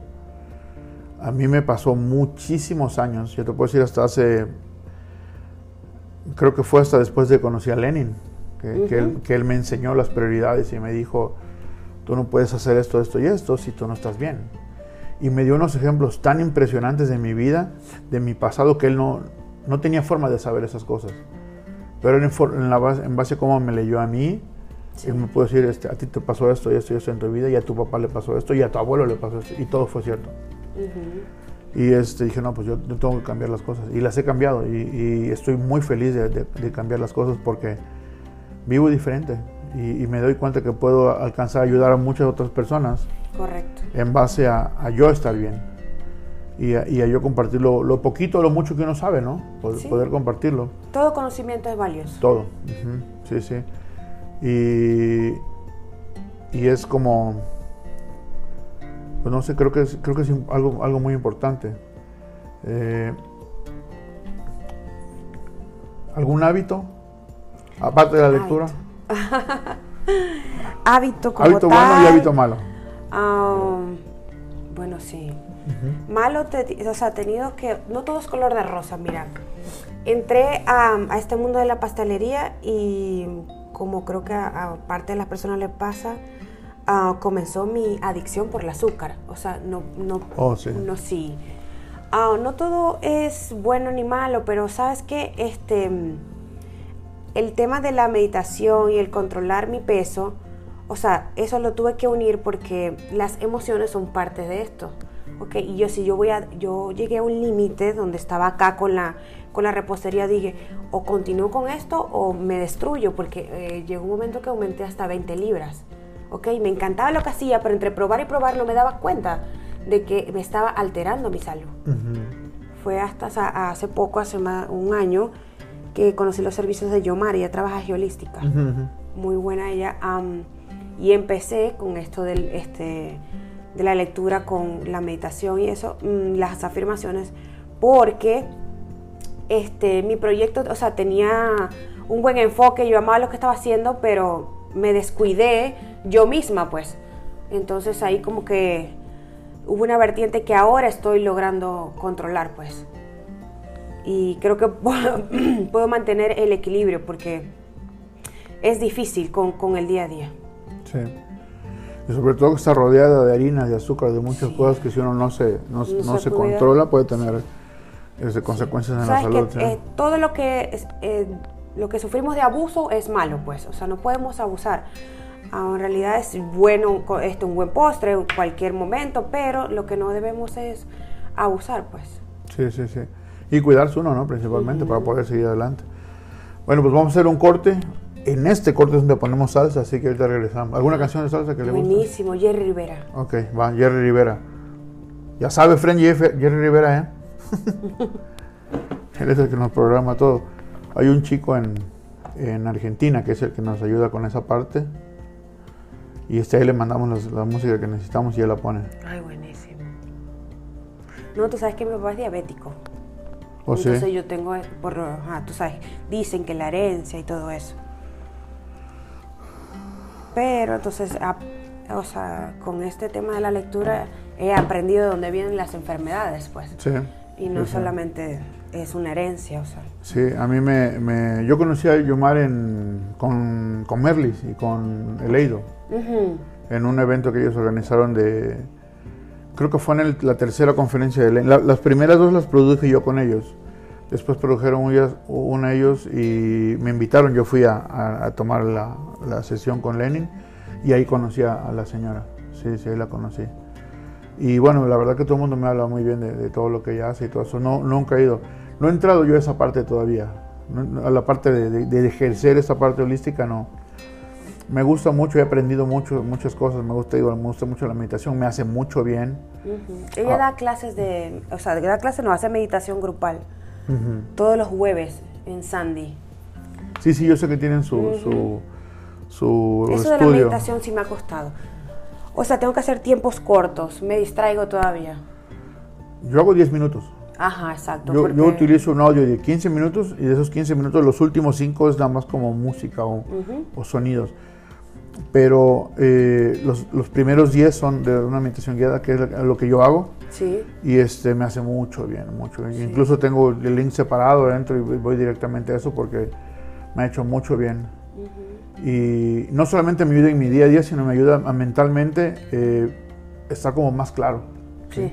A mí me pasó muchísimos años, yo te puedo decir hasta hace, creo que fue hasta después de conocer a Lenin, que, él, me enseñó las prioridades y me dijo, tú no puedes hacer esto, esto y esto si tú no estás bien. Y me dio unos ejemplos tan impresionantes de mi vida, de mi pasado, que él no, no tenía forma de saber esas cosas. Pero en, la base, en base a cómo me leyó a mí, él me pudo decir, este, a ti te pasó esto y esto y esto en tu vida, y a tu papá le pasó esto, y a tu abuelo le pasó esto, y todo fue cierto. Y este, dije, no, pues yo, tengo que cambiar las cosas. Y las he cambiado y, estoy muy feliz de, cambiar las cosas porque vivo diferente y, me doy cuenta que puedo alcanzar a ayudar a muchas otras personas. Correcto. En base a, yo estar bien. y a, y a yo compartir lo, lo poquito o lo mucho que uno sabe, ¿no? Poder, Sí. poder compartirlo. Todo conocimiento es valioso. Todo. ujú, Sí, sí. Y, y es como, pues no sé, creo que es, creo que es algo, algo muy importante. Eh, ¿Algún hábito? Aparte de la lectura. *laughs* Hábito como Hábito tal. bueno y hábito malo. bueno, sí. Malo, te- o sea, tenido que... No todo es color de rosa, mira. Entré a, a este mundo de la pastelería y como creo que a, a parte de las personas le pasa, ah, comenzó mi adicción por el azúcar. O sea, no... no Oh, sí. No, sí. Ah, no todo es bueno ni malo, pero sabes que este el tema de la meditación y el controlar mi peso, o sea, eso lo tuve que unir porque las emociones son parte de esto. ¿ok? Y yo si yo voy a, yo llegué a un límite donde estaba acá con la, con la repostería, dije, o continúo con esto o me destruyo, porque eh, llegó un momento que aumenté hasta 20 libras. ¿Ok? Me encantaba lo que hacía, pero entre probar y probar no me daba cuenta de que me estaba alterando mi salud. Fue hasta hace poco, hace un año, que conocí los servicios de Yomar, ella trabaja geolística, muy buena ella, y empecé con esto del, este, de la lectura, con la meditación y eso, mm, las afirmaciones, porque este, mi proyecto, o sea, tenía un buen enfoque, yo amaba lo que estaba haciendo, pero me descuidé yo misma, pues. Entonces ahí como que hubo una vertiente que ahora estoy logrando controlar, pues. Y creo que *clears throat* puedo mantener el equilibrio porque es difícil con, con el día a día. Sí. Y sobre todo que está rodeada de harina, de azúcar, de muchas cosas que si uno no se, no, No no se controla puede tener este, consecuencias en la salud. que sí. eh, todo lo que eh, lo que sufrimos de abuso es malo, pues. O sea, no podemos abusar. Ah, en realidad es bueno esto, un buen postre en cualquier momento, pero lo que no debemos es abusar, pues. Sí, sí, sí. Y cuidarse uno, ¿no? Principalmente para poder seguir adelante. Bueno, pues vamos a hacer un corte. En este corte es donde ponemos salsa, así que ahorita regresamos. ¿Alguna canción de salsa que le guste? Buenísimo, Jerry Rivera. Ok, va, Jerry Rivera. Ya sabe, friend Jerry Rivera, ¿eh? *laughs* Él es el que nos programa todo. Hay un chico en, en Argentina que es el que nos ayuda con esa parte. Y este ahí le mandamos la música que necesitamos y él la pone. Ay, buenísimo. No, tú sabes que mi papá es diabético. ¿O sí? Entonces yo tengo, por, ajá, tú sabes, dicen que la herencia y todo eso. Pero entonces, a- o sea, con este tema de la lectura he aprendido de dónde vienen las enfermedades, pues. Sí. Y no sí. solamente es una herencia, o sea. Sí, a mí me, me- Yo conocí a Yomar en, con, con Merlis y con Eleido Ujú. en un evento que ellos organizaron de... Creo que fue en el- la tercera conferencia de Lenin. La- las primeras dos las produje yo con ellos. Después produjeron una ellos y me invitaron. Yo fui a, a- a tomar la, la sesión con Lenin y ahí conocí a, a la señora. Sí, sí, ahí la conocí. Y bueno, la verdad que todo el mundo me habla muy bien de, de todo lo que ella hace y todo eso. No, nunca he ido. No he entrado yo a esa parte todavía. A la parte de, de- de ejercer esa parte holística no. Me gusta mucho, he aprendido mucho, muchas cosas. Me gusta, digo, me gusta mucho la meditación, me hace mucho bien. Ella Ah. da clases de, o sea, da clases, no, hace meditación grupal. Todos los jueves en Sandy. Sí, sí, yo sé que tienen su, su, su Eso de la meditación sí me ha costado. O sea, tengo que hacer tiempos cortos, me distraigo todavía. Yo hago 10 minutos. Ajá, exacto. Yo, porque- yo utilizo un audio de 15 minutos y de esos 15 minutos los últimos 5 es nada más como música o, Ujú. o sonidos. Pero eh, los, los primeros 10 son de una meditación guiada, que es lo- que yo hago. Sí. Y este me hace mucho bien, mucho bien. Incluso tengo el link separado dentro y voy directamente a eso porque me ha hecho mucho bien. Y no solamente me ayuda en mi día a día, sino me ayuda a mentalmente eh, estar como más claro. Sí.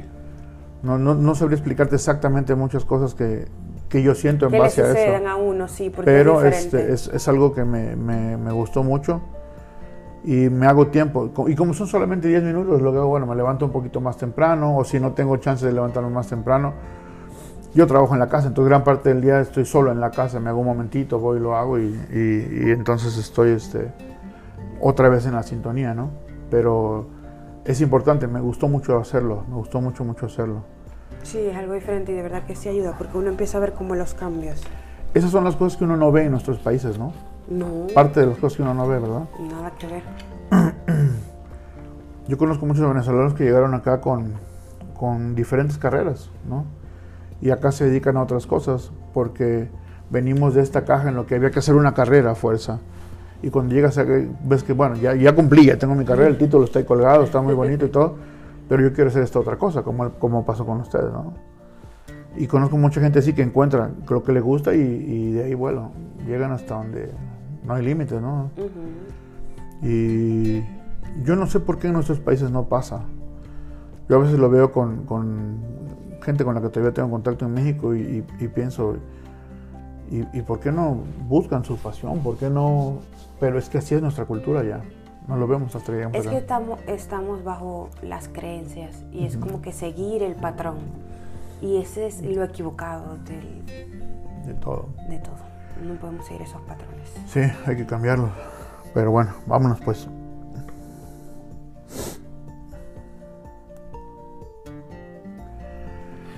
No, no, no sabría explicarte exactamente muchas cosas que, que yo siento en Que le base a eso. a uno, sí, porque Pero es este, es, es algo que me, me- me gustó mucho y me hago tiempo. Y como son solamente 10 minutos, lo que hago, bueno, me levanto un poquito más temprano o si no tengo chance de levantarme más temprano. Yo trabajo en la casa, entonces gran parte del día estoy solo en la casa, me hago un momentito, voy y lo hago y, y- y entonces estoy este, otra vez en la sintonía, ¿no? Pero es importante, me gustó mucho hacerlo, me gustó mucho, mucho hacerlo. Sí, es algo diferente y de verdad que sí ayuda porque uno empieza a ver como los cambios. Esas son las cosas que uno no ve en nuestros países, ¿no? No, Parte de las cosas que uno no ve, ¿verdad? nada que ver. *clears throat* Yo conozco muchos venezolanos que llegaron acá con, con diferentes carreras, ¿no? Y acá se dedican a otras cosas porque venimos de esta caja en lo que había que hacer una carrera a fuerza. Y cuando llegas a ves que, bueno, ya, ya cumplí, ya tengo mi carrera, el título está ahí colgado, está muy bonito y todo, *laughs* pero yo quiero hacer esta otra cosa, como, como pasó con ustedes, ¿no? Y conozco mucha gente así que encuentra lo que le gusta y, y de ahí, bueno, llegan hasta donde no hay límites, ¿no? Y yo no sé por qué en nuestros países no pasa. Yo a veces lo veo con, con gente con la que todavía tengo contacto en México y, y- y pienso, y, y por qué no buscan su pasión? ¿Por qué no? Pero es que así es nuestra cultura ya. No lo vemos hasta en Es que estamos, estamos bajo las creencias y es como que seguir el patrón. Y ese es lo equivocado del- De todo. de todo. No podemos seguir esos patrones. Sí, hay que cambiarlo. Pero bueno, vámonos pues.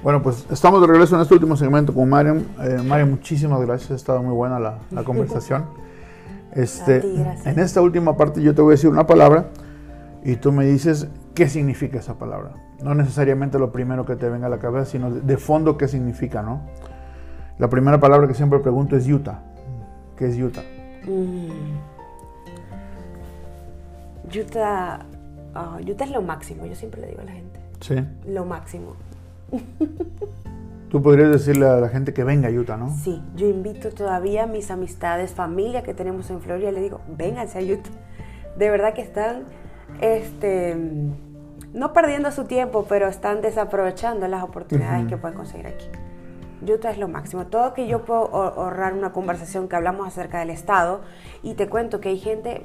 Bueno, pues estamos de regreso en este último segmento con Mariam. Eh, Mariam, muchísimas gracias, ha estado muy buena la, la conversación. *laughs* Este, ti, en esta última parte yo te voy a decir una palabra y tú me dices qué significa esa palabra. No necesariamente lo primero que te venga a la cabeza, sino de, fondo qué significa, ¿no? La primera palabra que siempre pregunto es Utah. ¿Qué es Utah? Mm. Utah, ah, Utah es lo máximo, yo siempre le digo a la gente. Sí. Lo máximo. *laughs* Tú podrías decirle a la gente que venga a Utah, ¿no? Sí, yo invito todavía a mis amistades, familia que tenemos en Florida, le digo, vénganse a Utah. De verdad que están, este, no perdiendo su tiempo, pero están desaprovechando las oportunidades que pueden conseguir aquí. Utah es lo máximo. Todo que yo puedo ahor- ahorrar una conversación que hablamos acerca del Estado y te cuento que hay gente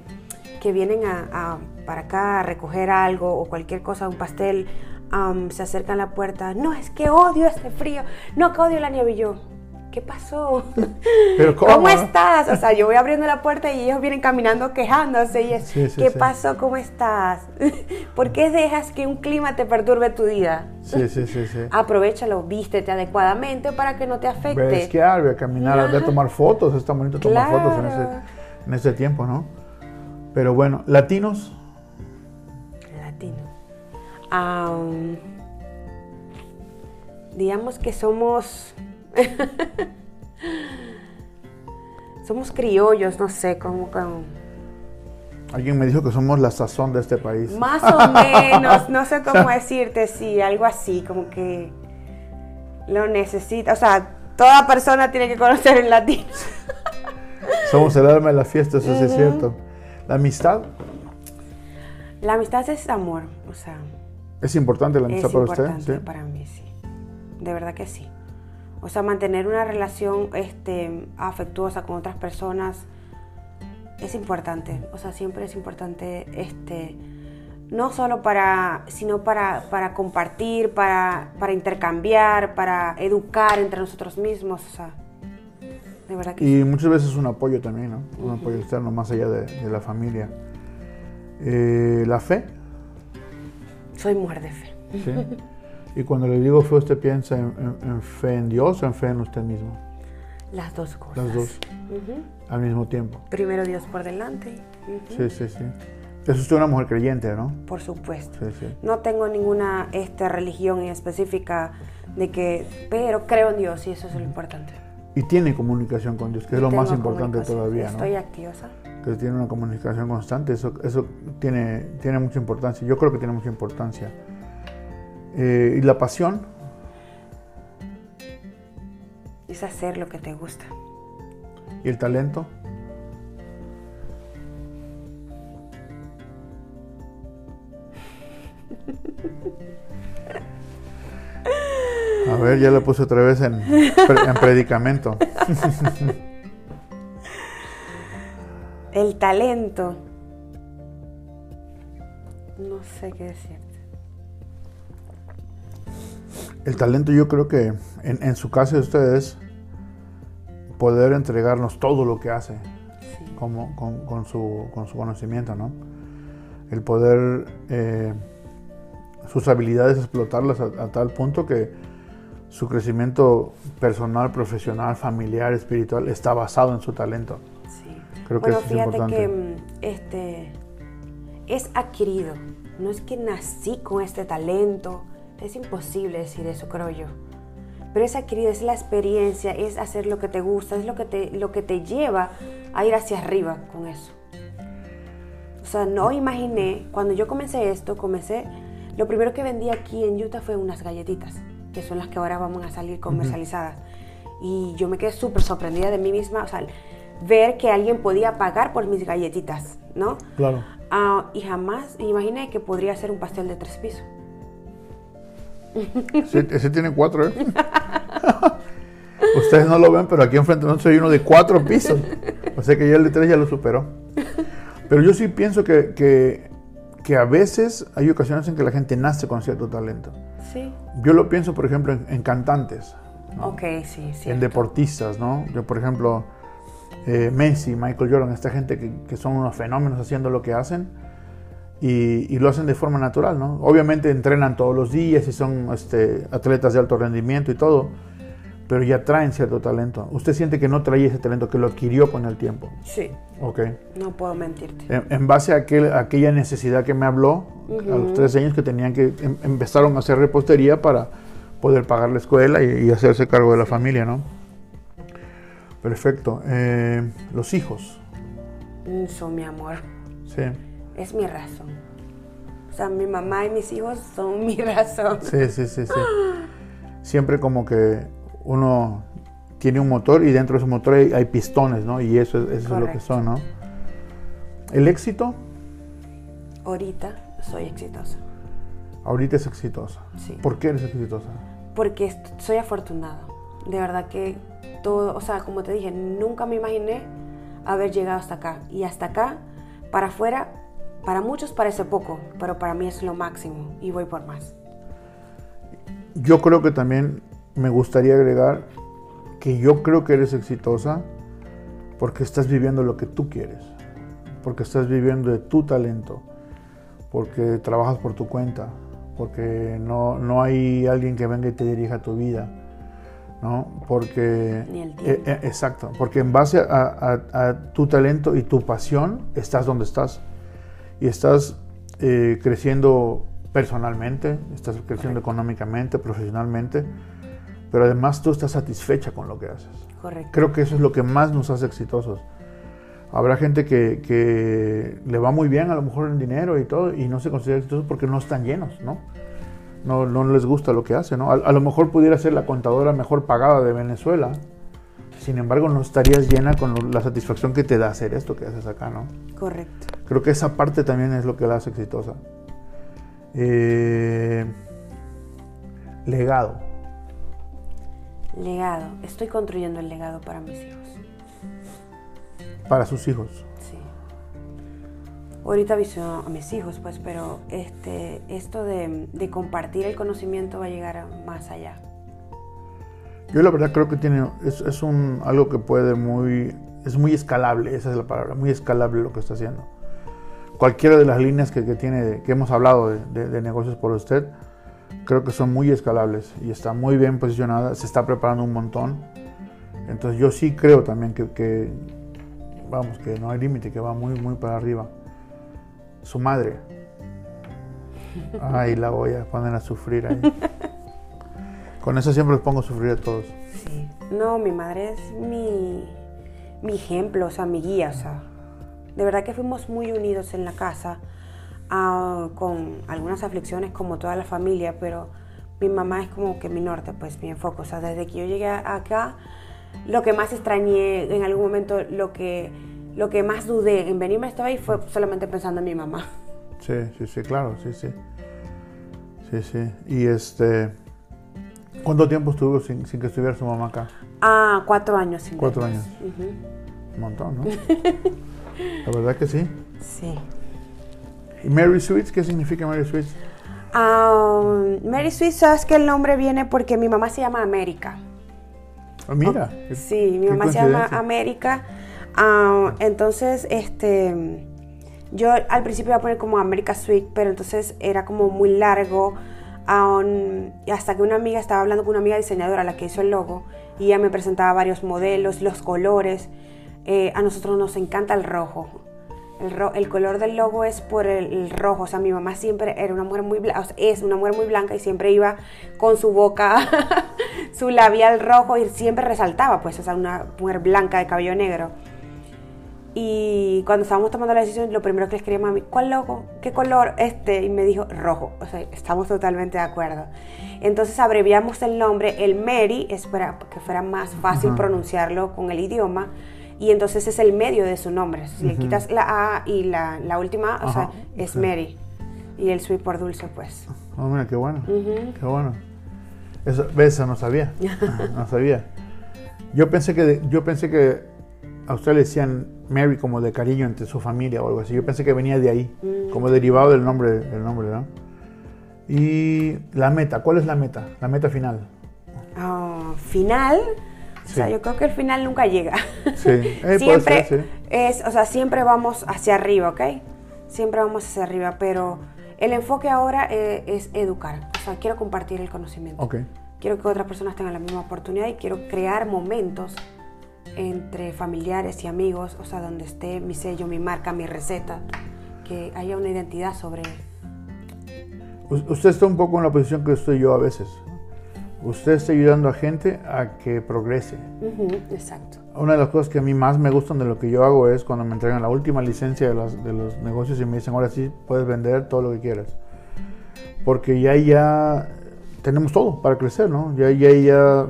que vienen a, a- para acá a recoger algo o cualquier cosa, un pastel, se acercan a la puerta. No, es que odio este frío. No, que odio la nieve. Y yo, ¿qué pasó? *laughs* Pero ¿cómo, no? estás? O sea, yo voy abriendo la puerta y ellos vienen caminando quejándose y es, Sí, sí, ¿qué sí. pasó? ¿Cómo estás? *laughs* ¿Por qué dejas que un clima te perturbe tu día? Sí, sí, sí, sí. *laughs* Aprovechalo, vístete adecuadamente para que no te afecte. Ve a esquiar, ve a caminar, ve a tomar fotos. Está bonito tomar Claro. fotos en este, en este tiempo, ¿no? Pero bueno, latinos, Latino. Am, digamos que somos. *laughs* somos criollos, no sé, como- alguien me dijo que somos la sazón de este país. más o menos, no sé cómo *laughs* decirte, sí, algo así, como que lo necesita. O sea, toda persona tiene que conocer el latino. *laughs* Somos el alma de la fiesta, eso sí es cierto. La amistad, La amistad es amor, o sea. ¿Es importante la Es amistad para importante usted? ¿Sí? para mí, sí. De verdad que sí. O sea, mantener una relación este, afectuosa con otras personas es importante. O sea, siempre es importante, este, no solo para, sino para, para compartir, para, para intercambiar, para educar entre nosotros mismos. O sea, de verdad que sí. Y muchas veces un apoyo también, ¿no? Un apoyo externo más allá de, de la familia. Eh, la fe, Soy mujer de fe. ¿sí? Y cuando le digo fe, ¿usted piensa en, en- en fe en Dios o en fe en usted mismo? Las dos cosas. Las dos Ujú. al mismo tiempo. Primero Dios por delante. Ujú. Sí, sí, sí. Es usted una mujer creyente, ¿no? Por supuesto. Sí, sí. No tengo ninguna este, religión en específica de que, pero creo en Dios y eso es lo importante. Y tiene comunicación con Dios, que es lo más importante todavía, Estoy ¿no? Que tiene una comunicación constante, eso, eso tiene, tiene mucha importancia. Yo creo que tiene mucha importancia. Eh, y la pasión, Es hacer lo que te gusta. y el talento. A ver, ya lo puse otra vez en, en predicamento. *laughs* El talento. No sé qué decirte. El talento yo creo que en, en su caso de ustedes, poder entregarnos todo lo que hace Sí. como, con, con su, con su conocimiento, ¿no? El poder, eh, sus habilidades explotarlas a, a tal punto que su crecimiento personal, profesional, familiar, espiritual está basado en su talento. Creo que bueno, eso es fíjate que mm, este es adquirido. No es que nací con este talento. Es imposible decir eso, creo yo. Pero es adquirido, es la experiencia, es hacer lo que te gusta, es lo que te, lo que te lleva a ir hacia arriba con eso. O sea, no imaginé, cuando yo comencé esto, comencé, lo primero que vendí aquí en Utah fue unas galletitas, que son las que ahora vamos a salir comercializadas. Y yo me quedé súper sorprendida de mí misma, o sea, ver que alguien podía pagar por mis galletitas, ¿no? Claro. Ah, y jamás imaginé que podría ser un pastel de tres pisos. Ese, ese tiene cuatro, ¿eh? *laughs* Ustedes no lo ven, pero aquí enfrente no soy uno de cuatro pisos. O sea que ya el de tres ya lo superó. Pero yo sí pienso que, que, que a veces hay ocasiones en que la gente nace con cierto talento. Sí. Yo lo pienso, por ejemplo, en, en cantantes, Ok, sí, sí. en deportistas, ¿no? Yo, por ejemplo, eh, Messi, Michael Jordan, esta gente que, que son unos fenómenos haciendo lo que hacen y, y lo hacen de forma natural, ¿no? Obviamente entrenan todos los días y son este, atletas de alto rendimiento y todo, pero ya traen cierto talento. Usted siente que no traía ese talento, que lo adquirió con el tiempo, Sí, ¿ok? no puedo mentirte. En, en base a, aquel- a aquella necesidad que me habló a los tres años que tenían que em- empezaron a hacer repostería para poder pagar la escuela y, y hacerse cargo de la familia, ¿no? Perfecto. Eh, los hijos, Son mi amor, sí, es mi razón. O sea, mi mamá y mis hijos son *laughs* mi razón. sí, sí, sí, sí. Siempre como que uno tiene un motor y dentro de ese motor hay, hay pistones, ¿no? Y eso, es- eso es lo que son, ¿no? El éxito Ahorita soy exitosa. ahorita es exitosa. Sí. ¿Por qué eres exitosa? Porque soy afortunada. De verdad que todo, o sea, como te dije, nunca me imaginé haber llegado hasta acá. Y hasta acá, para afuera, para muchos parece poco, pero para mí es lo máximo y voy por más. Yo creo que también me gustaría agregar que yo creo que eres exitosa porque estás viviendo lo que tú quieres, porque estás viviendo de tu talento, porque trabajas por tu cuenta, porque no, no hay alguien que venga y te dirija tu vida, ¿no? Porque... Ni el eh, eh, exacto, porque en base a, a- a tu talento y tu pasión estás donde estás y estás eh, creciendo personalmente, estás creciendo económicamente, profesionalmente, pero además tú estás satisfecha con lo que haces. Correcto. Creo que eso es lo que más nos hace exitosos. Habrá gente que, que le va muy bien a lo mejor en dinero y todo y no se considera exitosos porque no están llenos, ¿no? No, no les gusta lo que hacen, ¿no? A, a lo mejor pudiera ser la contadora mejor pagada de Venezuela, sin embargo no estarías llena con lo- la satisfacción que te da hacer esto que haces acá, ¿no? Correcto. Creo que esa parte también es lo que la hace exitosa. Eh, legado. Legado. Estoy construyendo el legado para mis hijos. Para sus hijos. Sí. Ahorita visiono a mis hijos, pues, pero este, esto de, de compartir el conocimiento va a llegar más allá. Yo la verdad creo que tiene, es, es un, algo que puede muy, es muy escalable, esa es la palabra, muy escalable lo que está haciendo. Cualquiera de las líneas que, que tiene, que hemos hablado de, de- de negocios por usted, creo que son muy escalables y está muy bien posicionada, se está preparando un montón. Entonces yo sí creo también que, que, vamos, que no hay límite, que va muy, muy para arriba. Su madre. Ay, la voy a poner a sufrir ahí. Con eso siempre los pongo a sufrir a todos. Sí. No, mi madre es mi, mi ejemplo, o sea, mi guía, o sea. De verdad que fuimos muy unidos en la casa, ah, con algunas aflicciones como toda la familia, pero mi mamá es como que mi norte, pues mi enfoque. O sea, desde que yo llegué acá, lo que más extrañé en algún momento, lo que, lo que más dudé en venirme a este país fue solamente pensando en mi mamá. Sí, sí, sí, claro, sí, sí. Sí, sí. Y este. ¿Cuánto tiempo estuvo sin, sin que estuviera su mamá acá? Ah, cuatro años. sin Cuatro años. Un montón, ¿no? *laughs* La verdad que sí. Sí. ¿Y Mary Sweets? ¿Qué significa Mary Sweets? Ah, Mary Sweet, sabes que el nombre viene porque mi mamá se llama América. Ah, mira. qué- Sí, mi mamá se llama. América. Ah, entonces, este, yo al principio iba a poner como América Sweet, pero entonces era como muy largo. hasta que una amiga estaba hablando con una amiga diseñadora, la que hizo el logo, y ella me presentaba varios modelos, los colores. Eh, a nosotros nos encanta el rojo. El, color del logo es por el, rojo. O sea, mi mamá siempre era una mujer muy blanca, es una mujer muy blanca y siempre iba con su boca, *laughs* su labial rojo y siempre resaltaba, pues, o sea, una mujer blanca de cabello negro. Y cuando estábamos tomando la decisión, lo primero que le escribí a mami, ¿cuál logo? ¿Qué color? Este. Y me dijo, rojo. O sea, estamos totalmente de acuerdo. Entonces abreviamos el nombre, el Mary, es para que fuera más fácil pronunciarlo con el idioma. Y entonces es el medio de su nombre. Si le quitas la A y la, la última A, o sea, es Mary. Y el sweet por dulce, pues. Oh, mira, qué bueno. Qué bueno. Eso, eso no sabía. *laughs* no sabía. Yo pensé que, yo pensé que a usted le decían Mary como de cariño entre su familia o algo así. Yo pensé que venía de ahí, mm. como derivado del nombre, del nombre, ¿no? Y la meta, ¿cuál es la meta? La meta final. Oh, final, o sea, yo creo que el final nunca llega. Sí, eh, *laughs* siempre es, o sea, siempre vamos hacia arriba, ¿ok? Siempre vamos hacia arriba, pero el enfoque ahora eh, es educar. O sea, quiero compartir el conocimiento. Okay. Quiero que otras personas tengan la misma oportunidad y quiero crear momentos entre familiares y amigos, o sea, donde esté mi sello, mi marca, mi receta, que haya una identidad sobre Usted está un poco en la posición que estoy yo a veces. Usted está ayudando a gente a que progrese. exacto. Una de las cosas que a mí más me gustan de lo que yo hago es cuando me entregan la última licencia de, de los negocios y me dicen, ahora sí, puedes vender todo lo que quieras. Porque ya ya tenemos todo para crecer, ¿no? Ya ya ya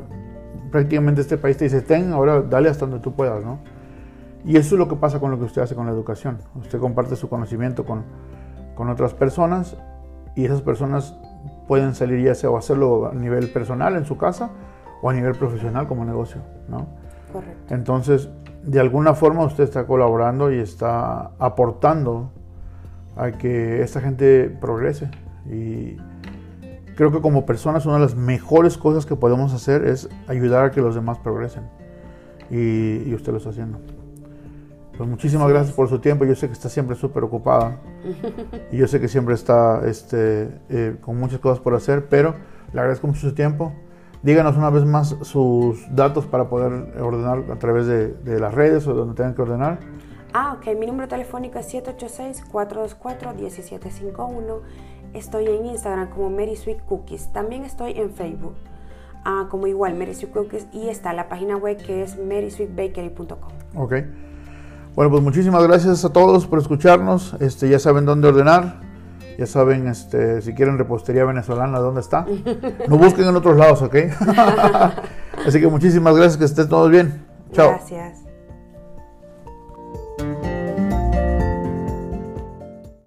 prácticamente este país te dice, ten, ahora dale hasta donde tú puedas, ¿no? Y eso es lo que pasa con lo que usted hace con la educación. Usted comparte su conocimiento con, con otras personas y esas personas pueden salir ya sea o hacerlo a nivel personal en su casa o a nivel profesional como negocio, ¿no? Correcto. Entonces, de alguna forma usted está colaborando y está aportando a que esta gente progrese y creo que como personas una de las mejores cosas que podemos hacer es ayudar a que los demás progresen. Y, usted lo está haciendo. Pues muchísimas gracias por su tiempo. Yo sé que está siempre súper ocupada. *laughs* y yo sé que siempre está este, eh, con muchas cosas por hacer, pero le agradezco mucho su tiempo. Díganos una vez más sus datos para poder ordenar a través de, las redes o donde tengan que ordenar. Ah, ok. Mi número telefónico es 786-424-1751 Estoy en Instagram como Mary Sweet Cookies. También estoy en Facebook ah, como igual Mary Sweet Cookies y está la página web que es marysweetbakery.com. Ok. Bueno, pues muchísimas gracias a todos por escucharnos. Este, ya saben dónde ordenar. Ya saben, este, si quieren repostería venezolana, ¿dónde está? *laughs* No busquen en otros lados, ¿ok? *laughs* Así que muchísimas gracias, que estén todos bien. Chao. Gracias.